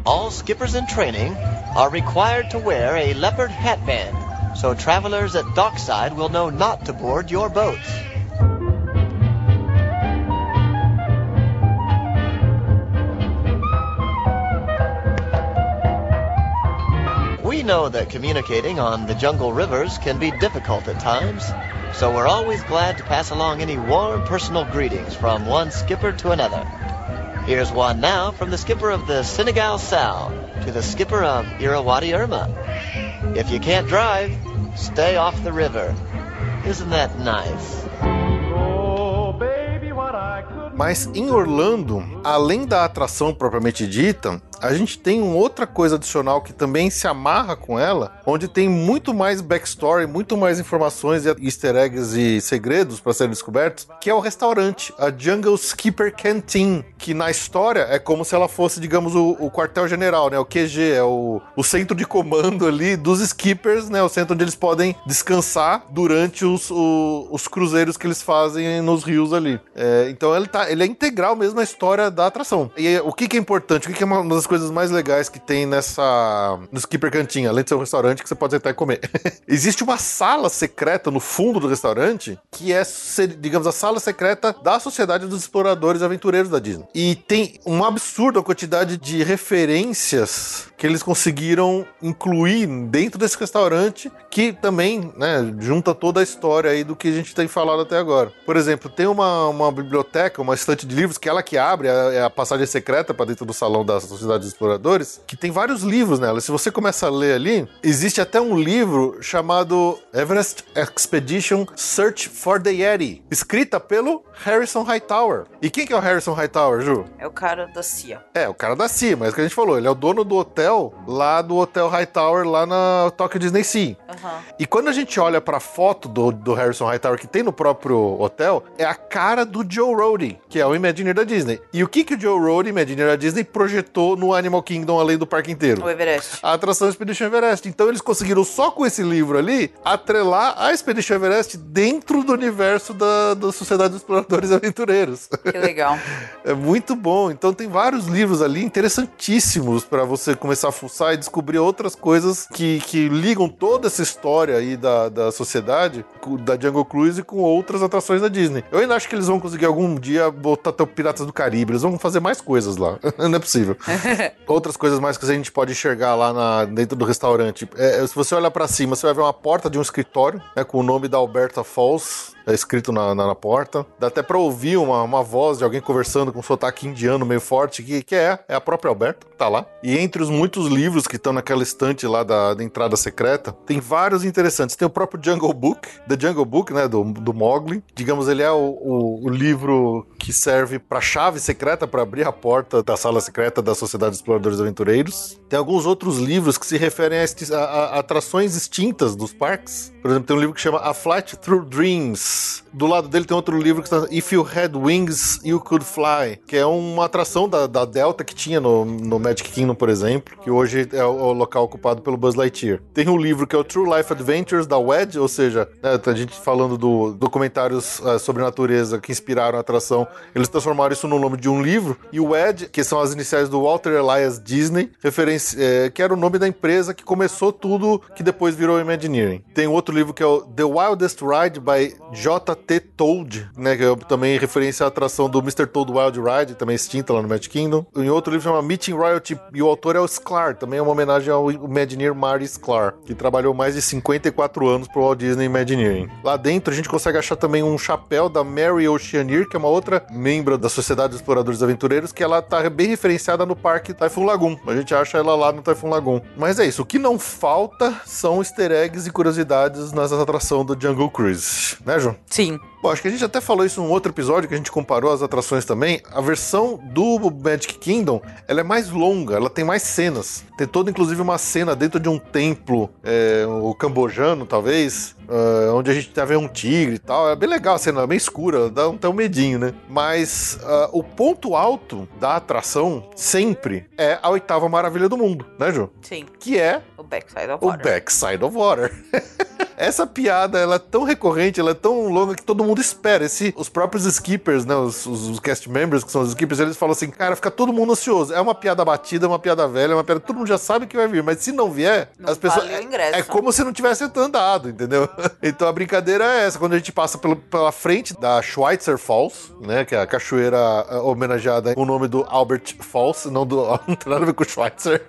All skippers in training are required to wear a leopard hatband, so travelers at dockside will know not to board your boats. We know that communicating on the jungle rivers can be difficult at times, so we're always glad to pass along any warm personal greetings from one skipper to another. Here's one now from the skipper of the Senegal Sal to the skipper of Irrawaddy Irma. If you can't drive, stay off the river. Isn't that nice? Mas em Orlando, além da atração propriamente dita, a gente tem uma outra coisa adicional que também se amarra com ela, onde tem muito mais backstory, muito mais informações e easter eggs e segredos para serem descobertos, que é o restaurante, a Jungle Skipper Canteen, que na história é como se ela fosse, digamos, o, o quartel-general, né? O QG, é o, o centro de comando ali dos skippers, né? O centro onde eles podem descansar durante os, o, os cruzeiros que eles fazem nos rios ali. É, então ele, tá, ele é integral mesmo na história da atração. E o que, que é importante? O que, que é uma das coisas mais legais que tem nessa. no Skipper Cantinho, além de ser um restaurante que você pode sentar e comer? <laughs> Existe uma sala secreta no fundo do restaurante que é, digamos, a sala secreta da Sociedade dos Exploradores Aventureiros da Disney. E tem uma absurda quantidade de referências que eles conseguiram incluir dentro desse restaurante, que também né, junta toda a história aí do que a gente tem falado até agora. Por exemplo, tem uma, uma biblioteca, uma estante de livros, que ela que abre, é a passagem secreta para dentro do salão da Sociedade dos Exploradores, que tem vários livros nela. Se você começa a ler ali, existe até um livro chamado Everest Expedition Search for the Yeti, escrita pelo Harrison Hightower. E quem que é o Harrison Hightower, Ju? É o cara da CIA. É, o cara da CIA, mas é o que a gente falou, ele é o dono do hotel lá do Hotel Hightower, lá na Tokyo Disney Sea. Uhum. E quando a gente olha pra foto do, do Harrison Hightower que tem no próprio hotel, é a cara do Joe Rohde, que é o Imagineer da Disney. E o que que o Joe Rohde, Imagineer da Disney, projetou no Animal Kingdom além do parque inteiro? O Everest. A atração Expedition Everest. Então eles conseguiram só com esse livro ali atrelar a Expedition Everest dentro do universo da, da Sociedade dos Exploradores Aventureiros. Que legal. <laughs> é muito bom. Então tem vários livros ali interessantíssimos para você começar a fuçar e descobrir outras coisas que, que ligam toda essa história aí da, da sociedade, da Jungle Cruise com outras atrações da Disney. Eu ainda acho que eles vão conseguir algum dia botar até o Piratas do Caribe. Eles vão fazer mais coisas lá. <laughs> Não é possível. <laughs> <laughs> outras coisas mais que a gente pode enxergar lá na, dentro do restaurante. É, se você olhar para cima, você vai ver uma porta de um escritório né, com o nome da Alberta Falls é escrito na, na, na, porta. Dá até pra ouvir uma, uma voz de alguém conversando com um sotaque indiano meio forte, que, que é, é a própria Alberta, que tá lá. E entre os muitos livros que estão naquela estante lá da, da, entrada secreta, tem vários interessantes. Tem o próprio Jungle Book, The Jungle Book, né, do, do Mowgli. Digamos, ele é o, o, o livro que serve pra chave secreta para abrir a porta da sala secreta da Sociedade dos Exploradores Aventureiros. Tem alguns outros livros que se referem a, a, a atrações extintas dos parques. Por exemplo, tem um livro que chama A Flight Through Dreams, do lado dele tem outro livro que está If You Had Wings, You Could Fly, que é uma atração da, da Delta que tinha no, no Magic Kingdom, por exemplo, que hoje é o, o, local ocupado pelo Buzz Lightyear. Tem um livro que é o True Life Adventures da Wedge, ou seja, né, a gente falando do documentários uh, sobre natureza que inspiraram a atração, eles transformaram isso no nome de um livro. E o Wedge, que são as iniciais do Walter Elias Disney, referência, é, que era o nome da empresa que começou tudo que depois virou Imagineering. Tem outro livro que é o The Wildest Ride by J.T. Toad, né? Que é também referência à atração do Mr. Toad Wild Ride, também extinta lá no Magic Kingdom. Em outro livro chama Meeting Royalty, e o autor é o Sklar, também é uma homenagem ao Imagineer Marty Sklar, que trabalhou mais de 54 anos pro Walt Disney Imagineering. Lá dentro a gente consegue achar também um chapéu da Mary Oceaneer, que é uma outra membro da Sociedade dos Exploradores Aventureiros, que ela tá bem referenciada no parque Typhoon Lagoon. A gente acha ela lá no Typhoon Lagoon. Mas é isso, o que não falta são easter eggs e curiosidades nas atrações do Jungle Cruise, né, João? Sim. Bom, acho que a gente até falou isso num outro episódio que a gente comparou as atrações também. A versão do Magic Kingdom, ela é mais longa, ela tem mais cenas. Tem toda, inclusive, uma cena dentro de um templo, é, o cambojano, talvez, uh, onde a gente tá vendo um tigre e tal. É bem legal a cena, é meio escura, dá até um medinho, né? Mas uh, o ponto alto da atração, sempre, é a oitava maravilha do mundo, né, Ju? Sim. Que é... O Backside of Water. O Backside of Water. Essa piada, ela é tão recorrente, ela é tão longa que todo mundo espera. Esse, os próprios skippers, né, os, os, os, cast members, que são os skippers, eles falam assim, cara, fica todo mundo ansioso. É uma piada batida, é uma piada velha, é uma piada... Todo mundo já sabe que vai vir, mas se não vier, não as pessoas... Vale o. É, é como se não tivesse andado, entendeu? <laughs> então a brincadeira é essa, quando a gente passa pelo, pela frente da Schweitzer Falls, né, que é a cachoeira homenageada com o nome do Albert Falls, não, do, <laughs> não tem nada a ver com Schweitzer.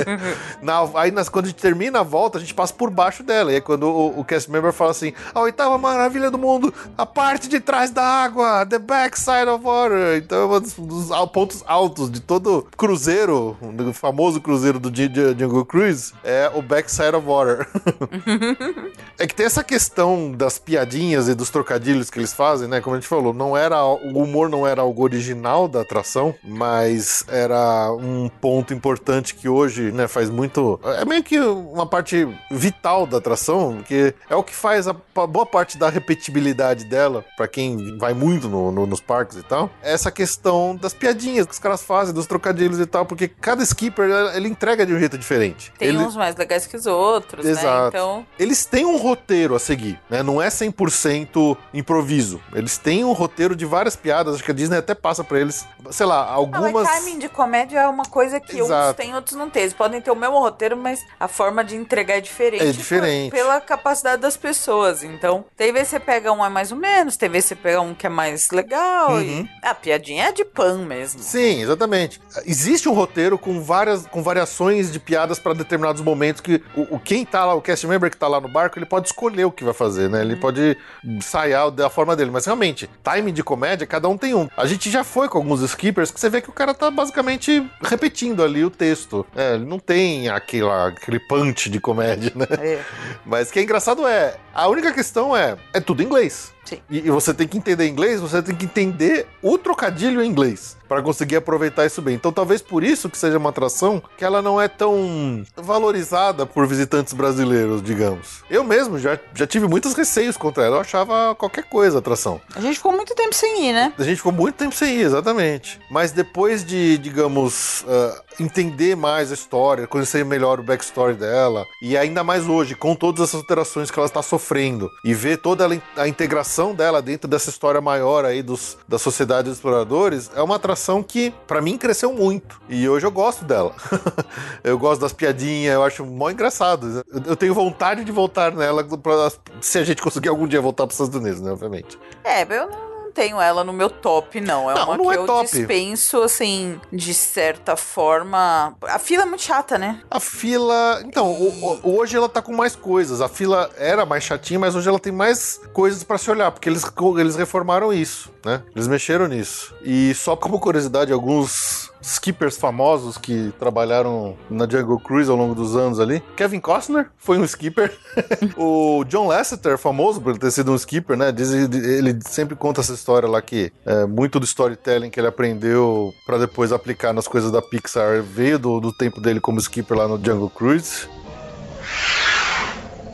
<laughs> na, aí nas, quando a gente termina a volta, a gente passa por baixo dela, e é quando o, o cast member fala assim: a oitava maravilha do mundo, a parte de trás da água, the backside of water. Então é um dos, dos pontos altos de todo cruzeiro, do famoso cruzeiro do Jungle Cruise, é o backside of water. <laughs> É que tem essa questão das piadinhas e dos trocadilhos que eles fazem, né? Como a gente falou, não era o humor não era algo original da atração, mas era um ponto importante que hoje, né, faz muito, é meio que uma parte vital da atração, que é o que faz a pa- boa parte da repetibilidade dela, pra quem vai muito no- no- nos parques e tal. É essa questão das piadinhas que os caras fazem, dos trocadilhos e tal, porque cada skipper ele entrega de um jeito diferente. Tem Ele- uns mais legais que os outros, né? Exato. Então, eles têm um roteiro a seguir, né? Não é 100% improviso. Eles têm um roteiro de várias piadas, acho que a Disney até passa pra eles, sei lá, Ah, algumas mas timing de comédia é uma coisa que uns Exato. têm, outros não têm. Eles podem ter o mesmo roteiro, mas a forma de entregar é diferente. É diferente. por- Pela capacidade das pessoas. Então, tem vezes você pega um é mais ou menos, tem vezes você pega um que é mais legal. Uhum. E a piadinha é de pan mesmo. Sim, exatamente. Existe um roteiro com várias com variações de piadas pra determinados momentos que o, o- quem tá lá, o cast member que tá lá no barco, ele pode escolher o que vai fazer, né? Ele pode ensaiar da forma dele, mas realmente, timing de comédia, cada um tem um. A gente já foi com alguns skippers que você vê que o cara tá basicamente repetindo ali o texto. É, ele não tem aquela, aquele punch de comédia, né? É. Mas o que é engraçado é, a única questão é, é tudo em inglês. Sim. E, e você tem que entender inglês, você tem que entender o trocadilho em inglês para conseguir aproveitar isso bem. Então talvez por isso que seja uma atração que ela não é tão valorizada por visitantes brasileiros, digamos. Eu mesmo já, já tive muitos receios contra ela, eu achava qualquer coisa a atração. A gente ficou muito tempo sem ir, né? A gente ficou muito tempo sem ir, exatamente. Mas depois de, digamos, ah, entender mais a história, conhecer melhor o backstory dela, e ainda mais hoje, com todas essas alterações que ela está sofrendo, e ver toda a integração dela dentro dessa história maior aí dos, da sociedade dos exploradores, é uma atração que, pra mim, cresceu muito. E hoje eu gosto dela. <laughs> eu gosto das piadinhas, eu acho mó engraçado. Eu, tenho vontade de voltar nela, pra, se a gente conseguir algum dia voltar para os Estados Unidos, né, obviamente. É, eu não tenho ela no meu top, não. É Não, uma não que é eu top. dispenso, assim, de certa forma. A fila é muito chata, né? A fila. Então, hoje ela tá com mais coisas. A fila era mais chatinha, mas hoje ela tem mais coisas pra se olhar, porque eles, eles reformaram isso, né? Eles mexeram nisso. E só como curiosidade, alguns skippers famosos que trabalharam na Jungle Cruise ao longo dos anos ali. Kevin Costner foi um skipper. <laughs> o John Lasseter, famoso por ter sido um skipper, né? Diz, ele sempre conta essa história lá que é, muito do storytelling que ele aprendeu pra depois aplicar nas coisas da Pixar veio do, do tempo dele como skipper lá no Jungle Cruise.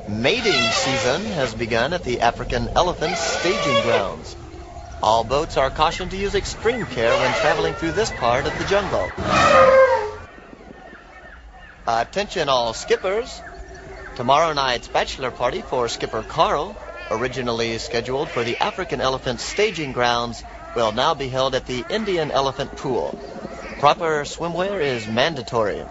Mating season has begun at the African elephant staging grounds. All boats are cautioned to use extreme care when traveling through this part of the jungle. Attention all skippers. Tomorrow night's bachelor party for Skipper Carl, originally scheduled for the African elephant staging grounds, will now be held at the Indian elephant pool. Proper swimwear is mandatory.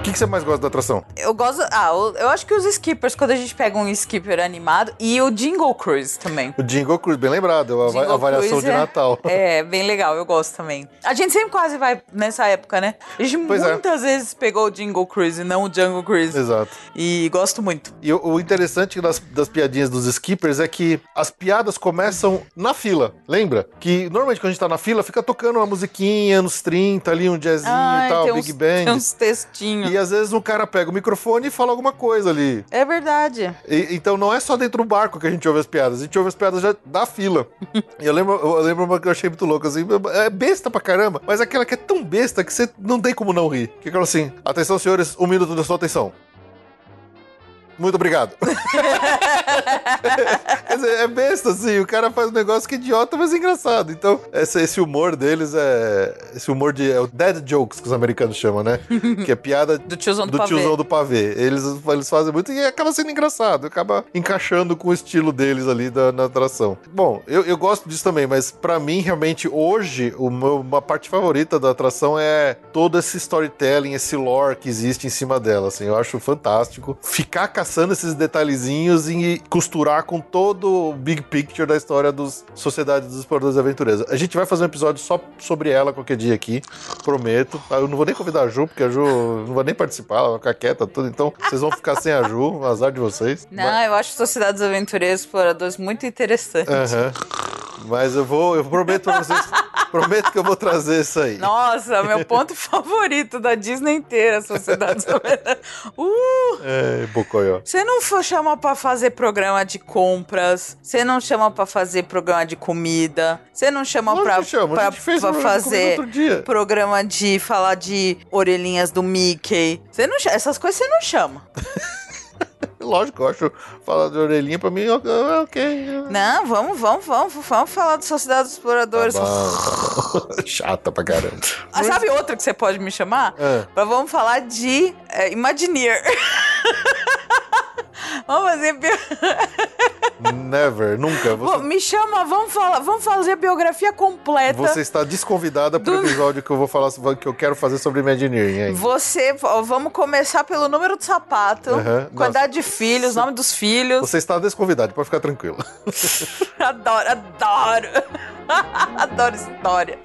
O que, que você mais gosta da atração? Eu gosto. Ah, eu, eu acho que os skippers, quando a gente pega um skipper animado, e o Jingle Cruise também. O Jingle Cruise, bem lembrado, a, a variação de é- Natal. <laughs> É, bem legal, eu gosto também. A gente sempre quase vai nessa época, né? A gente Pois é. muitas vezes pegou o Jingle Cruise e não o Jungle Cruise. Exato. E gosto muito. E o, o interessante das, das piadinhas dos skippers é que as piadas começam na fila, lembra? Que normalmente quando a gente tá na fila, fica tocando uma musiquinha, anos 30 ali, um jazzinho Ai, e tal, Big uns, Band. Tem uns textinhos. E às vezes um cara pega o microfone e fala alguma coisa ali. É verdade. E- então não é só dentro do barco que a gente ouve as piadas, a gente ouve as piadas já da fila. e eu lembro, eu lembro uma que eu achei muito louco, assim, é besta pra caramba, mas aquela que é tão besta que você não tem como não rir. Que é aquela assim, atenção senhores, um minuto da sua atenção. Muito obrigado. <laughs> Quer dizer, é besta, assim, o cara faz um negócio que é idiota, mas é engraçado. Então, esse, esse humor deles é. Esse humor de. É o dead jokes que os americanos chamam, né? <laughs> que é piada Do tiozão do, do pavê. tiozão do pavê. Eles, eles fazem muito e acaba sendo engraçado, acaba encaixando com o estilo deles ali da, na atração. Bom, eu, eu gosto disso também, mas pra mim, realmente, hoje, o meu- uma parte favorita da atração é todo esse storytelling, esse lore que existe em cima dela, assim, eu acho fantástico. Ficar com as caçando esses detalhezinhos e costurar com todo o big picture da história dos Sociedade dos Exploradores Aventureiros. A gente vai fazer um episódio só sobre ela qualquer dia aqui, prometo. Eu não vou nem convidar a Ju, porque a Ju não vai nem participar, ela vai ficar quieta, tudo. Então, vocês vão ficar sem a Ju, azar de vocês. Não, eu acho Sociedade dos Aventureiros Exploradores muito interessante. Aham. Mas eu vou, eu prometo pra vocês, prometo que eu vou trazer isso aí. Nossa, meu <laughs> ponto favorito da Disney inteira, Sociedade dos Aventureiros. Uh! É, Você não chama pra fazer programa de compras, você não chama pra fazer programa de comida, você não chama Lógico pra, chama, pra, fez de fazer dia. programa de falar de orelhinhas do Mickey. Você não essas coisas você não chama. <laughs> Lógico, eu acho falar de orelhinha pra mim, ok. Não, vamos, vamos, vamos, vamos falar de Sociedade dos Exploradores. Tá. <laughs> Chata pra caramba. Ah, sabe outra que você pode me chamar? É. Pra vamos falar de é, Imagineer. <laughs> vamos fazer. bio- Never, nunca. Você, Me chama, vamos falar, vamos fazer a biografia completa. você está desconvidada pro Do- episódio que eu vou falar que eu quero fazer sobre Imagineering aí. Você, vamos começar pelo número do sapato, Aham. quantidade de filhos, nome dos filhos. Você está desconvidado, pode ficar tranquilo. <laughs> Adoro, adoro. <laughs> adoro história.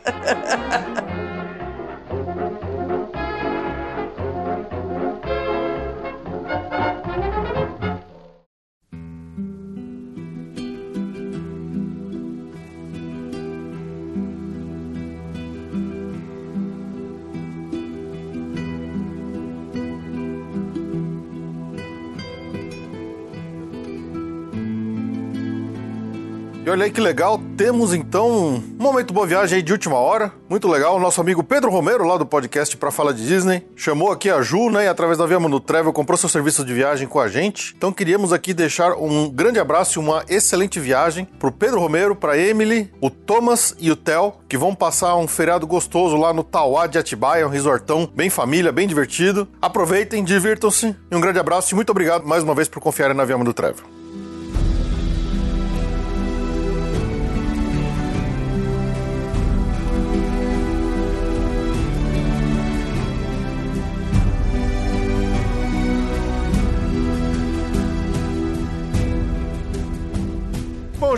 Olha aí que legal, temos então um momento boa viagem aí de última hora. Muito legal, o nosso amigo Pedro Romero, lá do podcast Pra Fala de Disney, chamou aqui a Ju, né, e através da Via Mundo Travel comprou seu serviço de viagem com a gente. Então queríamos aqui deixar um grande abraço e uma excelente viagem pro Pedro Romero, pra Emily, o Thomas e o Theo, que vão passar um feriado gostoso lá no Tauá de Atibaia, um resortão bem família, bem divertido. Aproveitem, divirtam-se e um grande abraço e muito obrigado mais uma vez por confiarem na Via Mundo Travel.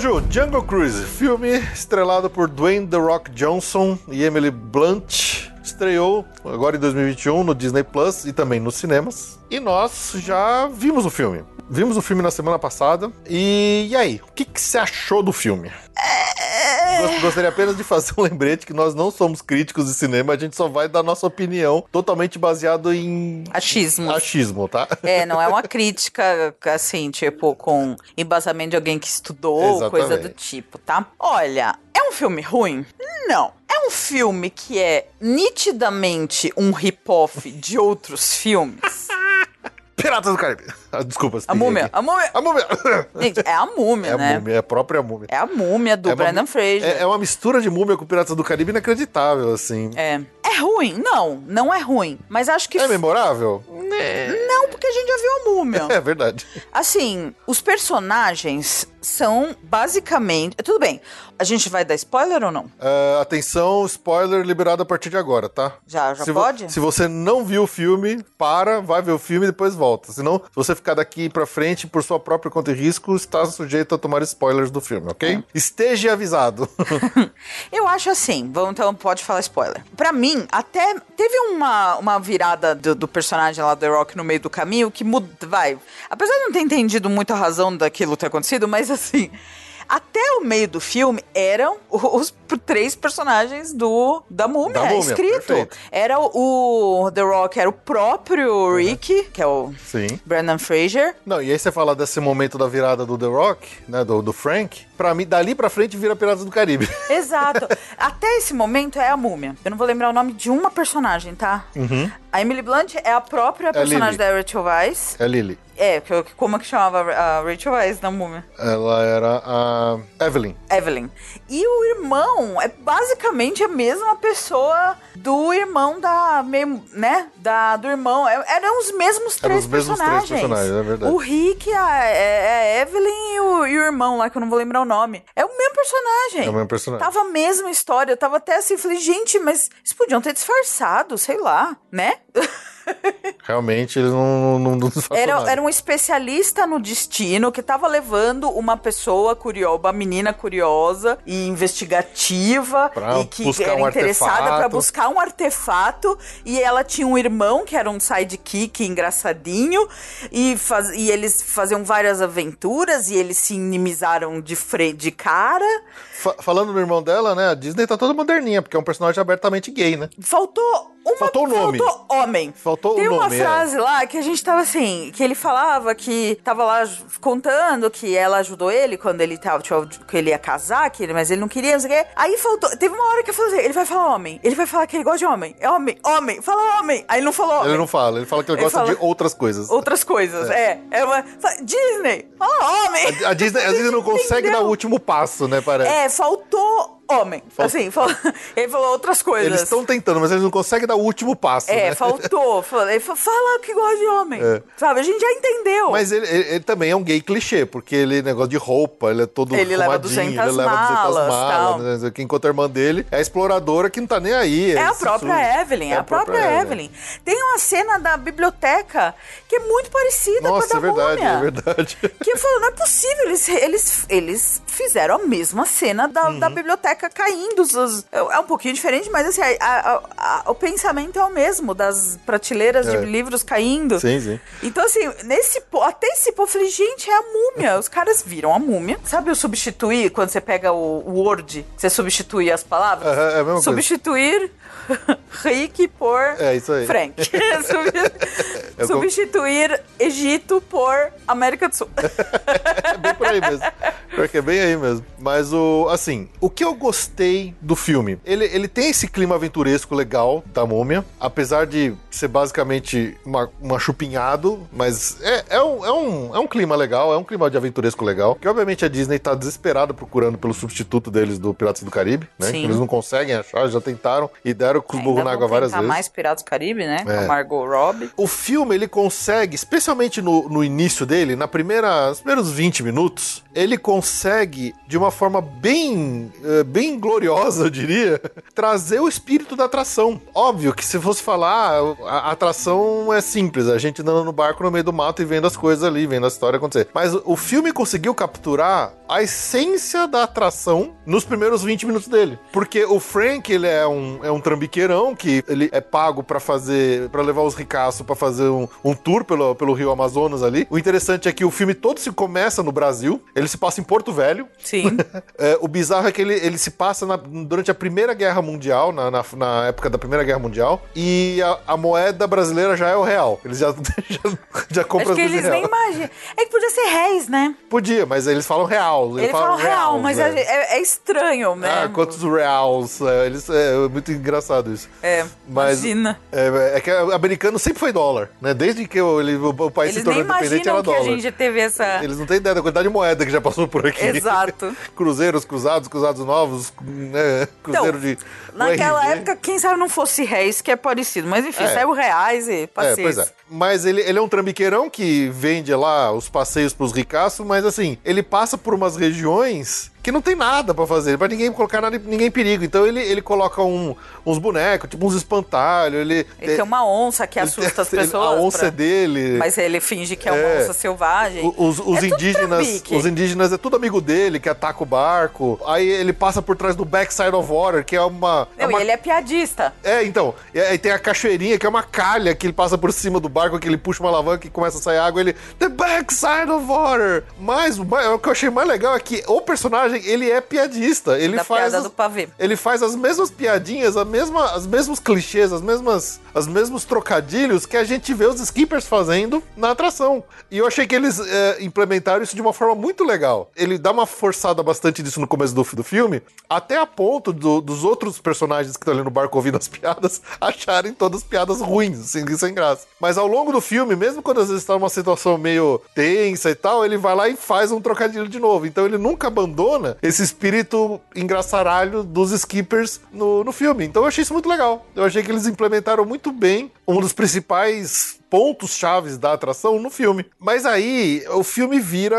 Ju, Jungle Cruise, filme estrelado por Dwayne The Rock Johnson e Emily Blunt, estreou agora em 2021 no Disney Plus e também nos cinemas. E nós já vimos o filme. Vimos o filme na semana passada. E, e aí, o que, que você achou do filme? Gost- Gostaria apenas de fazer um lembrete que nós não somos críticos de cinema, a gente só vai dar nossa opinião totalmente baseado em Achismo. achismo, tá? É, não é uma crítica, assim, tipo, com embasamento de alguém que estudou, Exatamente. coisa do tipo, tá? Olha, é um filme ruim? Não. É um filme que é nitidamente um rip-off de outros filmes. <laughs> Piratas do Caribe. Ah, Desculpa, A múmia, aqui. a múmia. A múmia. Gente, é a múmia, <laughs> É a né? múmia, é a própria múmia. É a múmia do É uma- Brandon Fraser. É, é uma mistura de múmia com Piratas do Caribe inacreditável, assim. É. É ruim? Não, não é ruim. Mas acho que. É memorável? Não, porque a gente já viu a múmia. <laughs> É verdade. Assim, os personagens são basicamente. Tudo bem. A gente vai dar spoiler ou não? Ah, atenção, spoiler liberado a partir de agora, tá? Já, já se vo- pode? se você não viu o filme, para, vai ver o filme e depois volta. Senão, se você ficar daqui pra frente por sua própria conta e risco, está sujeito a tomar spoilers do filme, ok? É. Esteja avisado. <laughs> <laughs> Eu acho assim, vamos, então pode falar spoiler. Pra mim, até teve uma, uma virada do, do personagem lá do The Rock no meio do caminho que muda, vai. Apesar de não ter entendido muito a razão daquilo ter acontecido, mas assim, até o meio do filme eram os três personagens do da múmia, Da múmia, escrito. perfeito. Era o, o The Rock, era o próprio Rick, que é o Sim. Brandon Fraser. Não, e aí você fala desse momento da virada do The Rock, né, do, do Frank, pra mim, dali pra frente vira Piratas do Caribe. <laughs> Exato. Até esse momento é a múmia. Eu não vou lembrar o nome de uma personagem, tá? A Emily Blunt é a própria personagem Lily. da Rachel Weisz. É Lily. É, como é que chamava a Rachel Weisz na múmia? Ela era a Evelyn. Evelyn. E o irmão é basicamente a mesma pessoa do irmão da. né? Da, do irmão. É- Eram os mesmos três os mesmos três personagens. personagens, é verdade. O Rick, a, é- é a Evelyn e o, e o irmão lá, que eu não vou lembrar o nome. É o mesmo personagem. É o mesmo personagem. Tava a mesma história. Eu tava até assim, falei, gente, mas eles podiam ter disfarçado, sei lá, né? <laughs> Realmente, eles não, não, não Era, era um especialista no destino que tava levando uma pessoa curiosa, uma menina curiosa e investigativa Pra e que era um interessada pra buscar um artefato. E ela tinha um irmão que era um sidekick engraçadinho e, faz, e eles faziam várias aventuras e eles se inimizaram de, fre de cara. Fa- falando no irmão dela, né? A Disney tá toda moderninha, porque é um personagem abertamente gay, né? Faltou uma, Faltou o nome. Faltou homem. Faltou Tem o uma nome, é. frase lá que a gente tava assim, que ele falava que tava lá contando que ela ajudou ele quando ele tava, tipo, que ele ia casar, que ele, mas ele não queria, não sei o quê. Aí faltou, teve uma hora que eu falei assim, ele vai falar homem, ele vai falar que ele gosta de homem, é homem, homem, fala homem. Aí ele não falou homem. Ele não fala, ele fala que ele, Ele gosta fala- de outras coisas. Outras coisas, é. é. uma, fala, Disney, fala homem. A, a Disney, a Disney não <laughs> consegue Entendeu? dar o último passo, né? Parece. É, faltou homem. Assim, falou- <laughs> ele falou outras coisas. Eles estão tentando, mas eles não conseguem dar o último passo. É, né? faltou. <laughs> Ele falou, fala que gosta de homem. É. Sabe? A gente já entendeu. Mas ele, ele- ele também é um gay clichê, porque ele é negócio de roupa, ele é todo Ele leva arrumadinho, 200 ele leva 200 malas, malas, né? Enquanto a irmã dele é a exploradora que não tá nem aí. É a se própria surge. Evelyn, é a própria Evelyn. Tem uma cena da biblioteca que é muito parecida Nossa, com a é da verdade, múmia. é verdade. Que eu falo, não é possível, eles, eles, eles fizeram a mesma cena da, Uhum. da biblioteca caindo. os- os- é é um pouquinho diferente, mas assim, a- a- a- o pensamento é o mesmo, das prateleiras É. de livros caindo. Sim, sim. Então, assim, nesse até esse ponto, eu falei, gente, é a múmia. Os caras viram a múmia. Sabe o substituir, quando você pega o o Word, você substitui as palavras? Aham, é a mesma coisa. substituir <laughs> Rick por É, isso aí. Frank. <laughs> <laughs> Com- substituir Egito por América do Sul. É bem por aí mesmo. Pior que é bem aí mesmo. Mas o. Assim, o que eu gostei do filme? Ele, ele tem esse clima aventuresco legal da múmia. Apesar de ser basicamente uma, uma chupinhado. Mas é, é, um, é, um, é um clima legal, é um clima de aventuresco legal. Que obviamente a Disney tá desesperada procurando pelo substituto deles do Piratas do Caribe, né? Sim. Que eles não conseguem achar, já tentaram e deram com os burros na água várias vezes. mais Piratas do Caribe, né? Com É. a Margot Robbie. O filme, ele consegue, especialmente no, no início dele, na primeira, nos primeiros 20 minutos, ele consegue, de uma forma bem, eh, bem gloriosa, eu diria, <laughs> trazer o espírito da atração. Óbvio que se fosse falar, a, atração é simples, a gente andando no barco no meio do mato e vendo as coisas ali, vendo a história acontecer. Mas o, filme conseguiu capturar a essência da atração nos primeiros 20 minutos dele. Porque o Frank, ele é um, é um trambiqueirão que ele é pago pra fazer, para levar os ricaços pra fazer um, um tour pelo, pelo Rio Amazonas ali. O interessante é que o filme todo se começa no Brasil, ele se passa em Porto Velho. Sim. <laughs> É, o bizarro é que ele, ele se passa na- durante a Primeira Guerra Mundial, na, na, na época da Primeira Guerra Mundial, e a, a moeda brasileira já é o real. Eles já, <laughs> já, já compram Acho as que eles real. nem imaginam. É que podia ser réis, né? Podia, mas eles falam real. Eles Ele fala real, mas né? é, é estranho, né? Ah, quantos reals? É, eles, é muito engraçado isso. É, Mas imagina. é, é que o americano sempre foi dólar, né? Desde que o, ele- o, o país Eles se tornou nem independente era imaginam que dólar. a gente já teve essa... Eles não têm ideia da quantidade de moeda que já passou por aqui. Exato. <laughs> Cruzeiros, cruzados, cruzados novos, né? Cruzeiro de. Naquela época, quem sabe não fosse réis, que é parecido. Mas enfim, É. saiu reais e É, paciência. pois é. Mas ele, ele é um trambiqueirão que vende lá os passeios pros ricaços, mas assim, ele passa por umas regiões que não tem nada pra fazer, pra ninguém colocar nada, ninguém em perigo. Então ele, ele coloca um- uns bonecos, tipo uns espantalhos, ele... Ele tem uma onça que assusta as tem- pessoas. A onça pra- é dele. Mas ele finge que é uma É. onça selvagem. Os, os É indígenas, os indígenas é tudo amigo dele, que ataca o barco. Aí ele passa por trás do backside of water, que é uma. é Não, uma- e ele é piadista. É, então. E aí tem a cachoeirinha, que é uma calha que ele passa por cima do barco, que ele puxa uma alavanca e começa a sair água. Ele. The backside of water! Mas o que eu achei mais legal é que o personagem, ele é piadista. Ele Da faz. piada as- do pavê. Ele faz as mesmas piadinhas, a mesma, as mesmos clichês, as mesmas, as mesmos trocadilhos que a gente vê os skippers fazendo na atração. E eu achei que eles é, implementaram isso de uma forma muito legal. Ele dá uma forçada bastante disso no começo do, do filme, até a ponto do- dos outros personagens que estão ali no barco ouvindo as <laughs> piadas acharem todas piadas ruins, assim, sem graça. Mas ao longo do filme, mesmo quando às vezes está numa situação meio tensa e tal, ele vai lá e faz um trocadilho de novo. Então ele nunca abandona esse espírito engraçaralho dos skippers no, no filme. Então eu achei isso muito legal. Eu achei que eles implementaram muito bem um dos principais pontos chaves da atração no filme. Mas aí o filme vira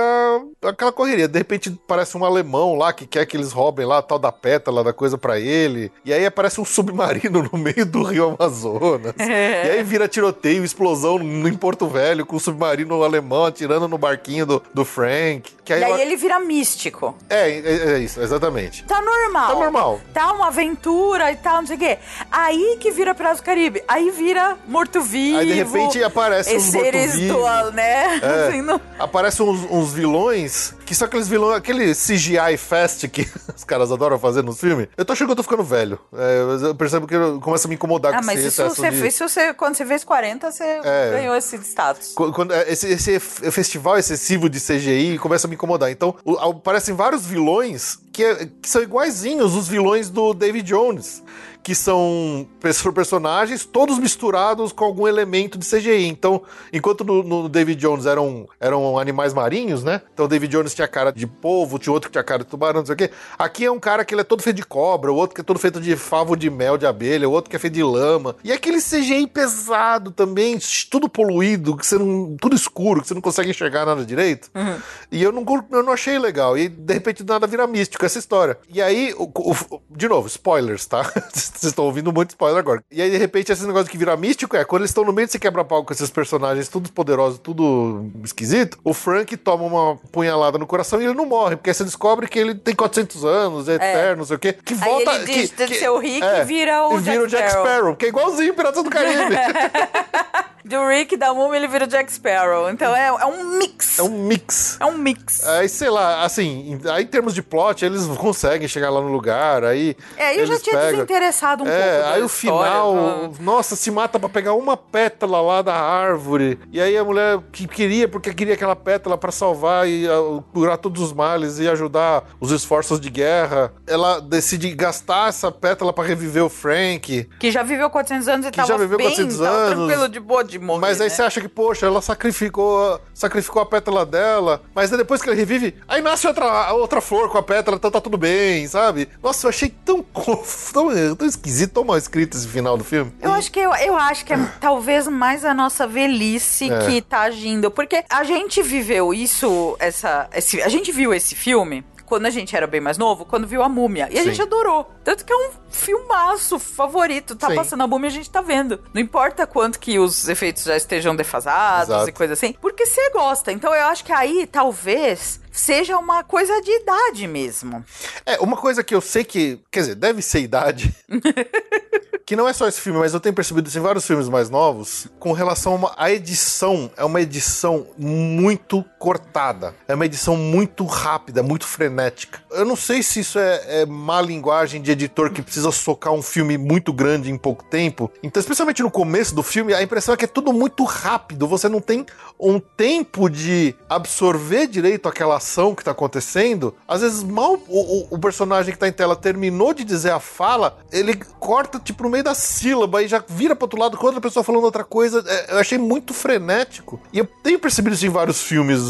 aquela correria. De repente parece um alemão lá que quer que eles roubem lá a tal da pétala da coisa para ele. E aí aparece um submarino <laughs> no meio do Rio Amazonas. <laughs> É. E aí vira tiroteio, explosão em Porto Velho com o submarino alemão atirando no barquinho do, do Frank. E aí eu... ele vira místico. É, é, é, isso, exatamente. Tá normal. Tá normal. Tá uma aventura e tal, não sei o quê. Aí que vira Prazo Caribe. Aí vira morto-vivo. Aí de repente aparece uns seres do, né? É, <laughs> assim, não... Aparecem uns, uns, vilões que são aqueles vilões, aquele CGI fast que <laughs> os caras adoram fazer nos filmes. Eu tô achando que eu tô ficando velho. É, eu percebo que começa a me incomodar ah, com mas isso você de... fez, você, quando você fez 40, você é, ganhou esse status. Quando, é, esse, esse festival excessivo de CGI começa a me incomodar. Então, aparecem vários vilões que, é, que são iguaizinhos os vilões do David Jones que são personagens todos misturados com algum elemento de CGI. Então, enquanto no, no, David Jones eram, eram animais marinhos, né? Então o David Jones tinha cara de polvo, tinha outro que tinha cara de tubarão, não sei o quê. Aqui é um cara que ele é todo feito de cobra, o outro que é todo feito de favo de mel de abelha, o outro que é feito de lama. E aquele CGI pesado também, tudo poluído, que você não, tudo escuro, que você não consegue enxergar nada direito. Uhum. E eu não, eu não achei legal. E de repente nada vira místico essa história. E aí, o, o, de novo, spoilers, tá? <laughs> Vocês estão ouvindo muito spoiler agora. E aí, de repente, esse negócio que vira místico é quando eles estão no meio desse quebra-pau com esses personagens tudo poderosos, tudo esquisito, o Frank toma uma punhalada no coração e ele não morre, porque aí você descobre que ele tem 400 anos, é, é. eterno, não sei o quê. Que volta. Aí ele que, que, o Rick é, e vira o, vira Jack, o Jack Sparrow. Sparrow. Que é igualzinho Piratas do Caribe. <laughs> do Rick da Múmia ele vira o Jack Sparrow. Então é, é um mix. É um mix. É um mix. Aí, sei lá, assim, aí em termos de plot, eles conseguem chegar lá no lugar, aí. É, eu já tinha pegam... desinteressado um é, pouco. Aí o final, nossa, se mata para pegar uma pétala lá da árvore. E aí a mulher que queria, porque queria aquela pétala para salvar e uh, curar todos os males e ajudar os esforços de guerra, ela decide gastar essa pétala para reviver o Frank. Que já viveu 400 anos e que tava já viveu bem, 400 anos. tranquilo de boa de de morrer. Mas aí né? você acha que, poxa, ela sacrificou, sacrificou a pétala dela, mas depois que ele revive, aí nasce outra, outra flor com a pétala, então tá tudo bem, sabe? Nossa, eu achei tão, <laughs> tão, tão esquisito, tão mal escrito esse final do filme. Eu acho que eu, eu acho que é <laughs> talvez mais a nossa velhice é. que tá agindo, porque a gente viveu isso, essa, esse, a gente viu esse filme quando a gente era bem mais novo, quando viu a múmia. E Sim. a gente adorou. Tanto que é um filmaço favorito. Tá Sim. passando a múmia, a gente tá vendo. Não importa quanto que os efeitos já estejam defasados Exato. e coisa assim. Porque você gosta. Então eu acho que aí, talvez, seja uma coisa de idade mesmo. É, uma coisa que eu sei que. Quer dizer, deve ser idade. <laughs> que não é só esse filme, mas eu tenho percebido isso em vários filmes mais novos, com relação à edição. É uma edição muito cortada. É uma edição muito rápida, muito frenética. Eu não sei se isso é, é má linguagem de editor que precisa socar um filme muito grande em pouco tempo. Então, especialmente no começo do filme, a impressão é que é tudo muito rápido. Você não tem um tempo de absorver direito aquela ação que tá acontecendo. Às vezes, mal o, o, o personagem que tá em tela terminou de dizer a fala, ele corta, tipo, no meio meio da sílaba e já vira pro outro lado com outra pessoa falando outra coisa. É, eu achei muito frenético. E eu tenho percebido isso em vários filmes.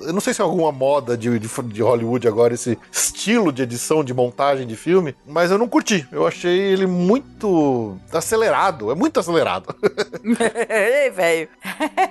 Eu não sei se é alguma moda de, de, de Hollywood agora, esse estilo de edição, de montagem de filme, mas eu não curti. Eu achei ele muito acelerado. É muito acelerado. <laughs> Ei, velho.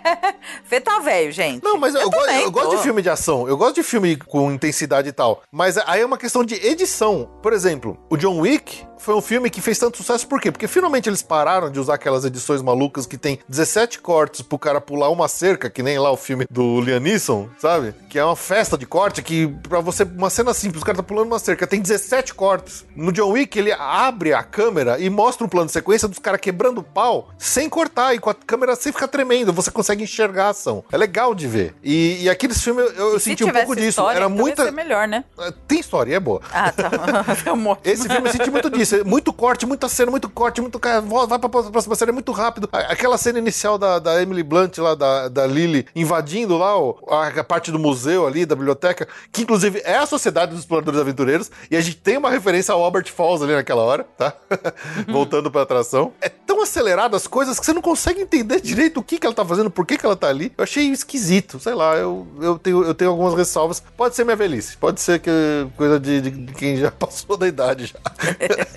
<laughs> Fê tá velho, gente. Não, mas eu, eu, go eu gosto de filme de ação. Eu gosto de filme com intensidade e tal. Mas aí é uma questão de edição. Por exemplo, o John Wick foi um filme que fez tanto sucesso por quê? Porque finalmente eles pararam de usar aquelas edições malucas que tem 17 cortes pro cara pular uma cerca, que nem lá o filme do Liam Neeson, sabe? Que é uma festa de corte que pra você, uma cena simples, o cara tá pulando uma cerca, tem 17 cortes. No John Wick, ele abre a câmera e mostra um plano de sequência dos caras quebrando o pau sem cortar e com a câmera sem ficar tremendo. Você consegue enxergar a ação. É legal de ver. E, e aqueles filmes eu, eu senti um pouco disso. História, Era muita. melhor, né? É, tem história, é boa. Ah, tá. <laughs> Esse filme eu senti muito disso <laughs> muito corte, muita cena, muito corte, muito. Vai pra próxima cena, é muito rápido. Aquela cena inicial da, da Emily Blunt lá, da, da Lily, invadindo lá ó, a, parte do museu ali, da biblioteca, que inclusive é a Sociedade dos Exploradores Aventureiros, e a gente tem uma referência ao Albert Falls ali naquela hora, tá? <laughs> Voltando pra atração. É tão acelerado as coisas que você não consegue entender direito o que, que ela tá fazendo, por que, que ela tá ali. Eu achei esquisito, sei lá, eu, eu, tenho, eu tenho algumas ressalvas. Pode ser minha velhice, pode ser que coisa de, de quem já <laughs> passou da idade já. <laughs>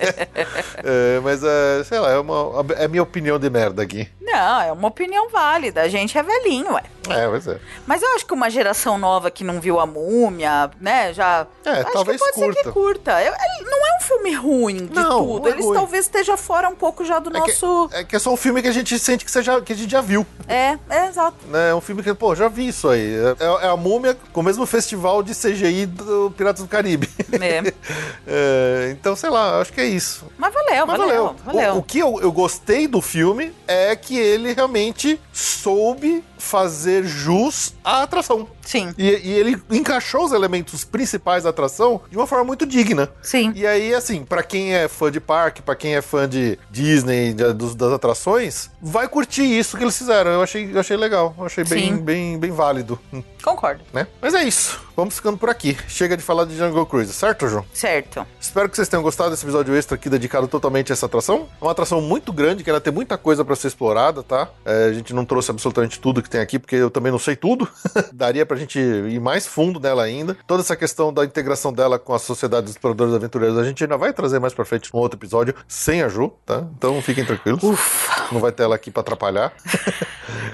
É, mas, é, sei lá, é, uma, é minha opinião de merda aqui. Não, é uma opinião válida. A gente é velhinho, ué. É, pois é. Mas eu acho que uma geração nova que não viu a múmia, né, já. É, acho talvez que pode ser que curta. curta. Eu- ele não é um filme ruim de Não, tudo. não é Eles ruim. talvez esteja fora um pouco já do É que, nosso. é que é só um filme que a gente sente que, já, que a gente já viu. É, é, exato. né? É um filme que, pô, já vi isso aí. É, é a múmia com o mesmo festival de CGI do Piratas do Caribe. É. <laughs> É, então, sei lá, acho que é isso. Mas valeu, Mas valeu, valeu. O, o que eu, eu gostei do filme é que ele realmente soube fazer jus à atração. Sim, E, e ele encaixou os elementos principais da atração de uma forma muito digna. sim. E aí, assim, pra quem é fã de parque, pra quem é fã de Disney, de- dos- das atrações, vai curtir isso que eles fizeram. Eu achei, eu achei legal, eu achei bem, bem, bem válido, Concordo. né? Mas é isso. Vamos ficando por aqui. Chega de falar de Jungle Cruise, certo, João? Certo. Espero que vocês tenham gostado desse episódio extra aqui dedicado totalmente a essa atração. É uma atração muito grande, que ainda tem muita coisa pra ser explorada, tá? É, a gente não trouxe absolutamente tudo que tem aqui, porque eu também não sei tudo. <laughs> Daria pra gente ir mais fundo nela ainda. Toda essa questão da integração dela com a Sociedade dos Exploradores Aventureiros, a gente ainda vai trazer mais pra frente num outro episódio, sem a Ju, tá? Então fiquem tranquilos. Não vai ter ela aqui pra atrapalhar.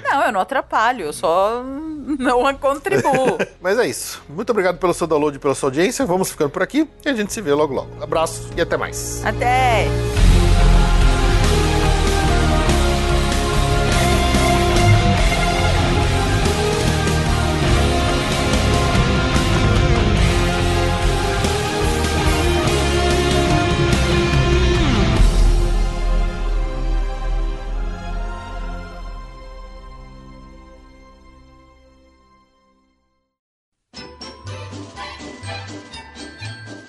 Não, eu não atrapalho, eu só <laughs> não a contribuo. <laughs> Mas é isso. Muito obrigado pelo seu download e pela sua audiência. Vamos ficando por aqui e a gente se vê logo logo. Abraço e até mais. Até!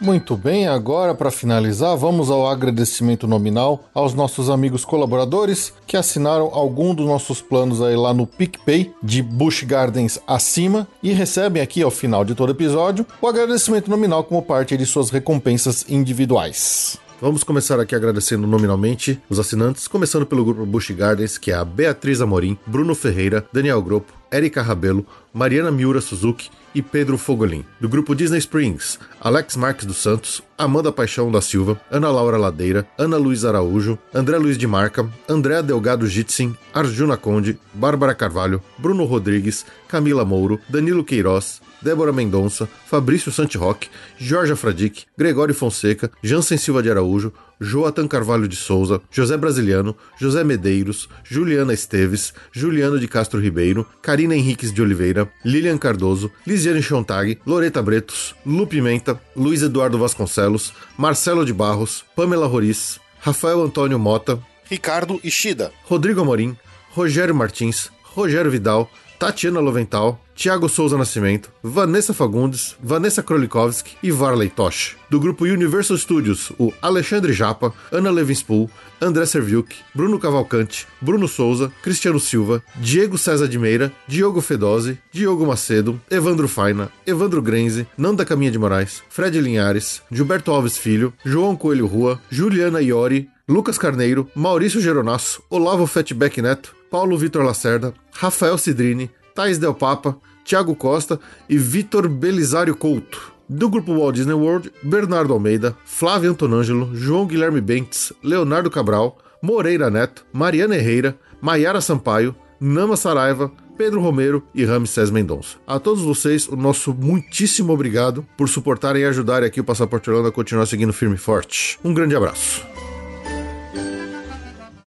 Muito bem, agora para finalizar, vamos ao agradecimento nominal aos nossos amigos colaboradores que assinaram algum dos nossos planos aí lá no PicPay de Busch Gardens acima e recebem aqui ao final de todo episódio o agradecimento nominal como parte de suas recompensas individuais. Vamos começar aqui agradecendo nominalmente os assinantes, começando pelo grupo Busch Gardens, que é a Beatriz Amorim, Bruno Ferreira, Daniel Gropo, Erika Rabelo, Mariana Miura Suzuki e Pedro Fogolin. Do grupo Disney Springs, Alex Marques dos Santos, Amanda Paixão da Silva, Ana Laura Ladeira, Ana Luiz Araújo, André Luiz de Marca, André Delgado Jitsin, Arjuna Conde, Bárbara Carvalho, Bruno Rodrigues, Camila Mouro, Danilo Queiroz, Débora Mendonça, Fabrício Santiroque, Jorge Fradique, Gregório Fonseca, Jansen Silva de Araújo, Joatan Carvalho de Souza, José Brasiliano, José Medeiros, Juliana Esteves, Juliano de Castro Ribeiro, Karina Henriques de Oliveira, Lilian Cardoso, Lisiane Chontag, Loreta Bretos, Lu Pimenta, Luiz Eduardo Vasconcelos, Marcelo de Barros, Pamela Roriz, Rafael Antônio Mota, Ricardo Ishida, Rodrigo Amorim, Rogério Martins, Rogério Vidal, Tatiana Lovental, Thiago Souza Nascimento, Vanessa Fagundes, Vanessa Krolikovski e Varley Tosh. Do grupo Universal Studios, o Alexandre Japa, Ana Levinspool, André Serviuk, Bruno Cavalcante, Bruno Souza, Cristiano Silva, Diego César de Meira, Diogo Fedose, Diogo Macedo, Evandro Faina, Evandro Grenze, Nanda Caminha de Moraes, Fred Linhares, Gilberto Alves Filho, João Coelho Rua, Juliana Iori, Lucas Carneiro, Maurício Geronasso, Olavo Fatback Neto, Paulo Vitor Lacerda, Rafael Cidrini, Thais Del Papa, Thiago Costa e Vitor Belisário Couto. Do grupo Walt Disney World, Bernardo Almeida, Flávio Antonângelo, João Guilherme Bentes, Leonardo Cabral, Moreira Neto, Mariana Herreira, Maiara Sampaio, Nama Saraiva, Pedro Romero e Ramsés Mendonça. A todos vocês, o nosso muitíssimo obrigado por suportarem e ajudarem aqui o Passaporte Orlando a continuar seguindo firme e forte. Um grande abraço.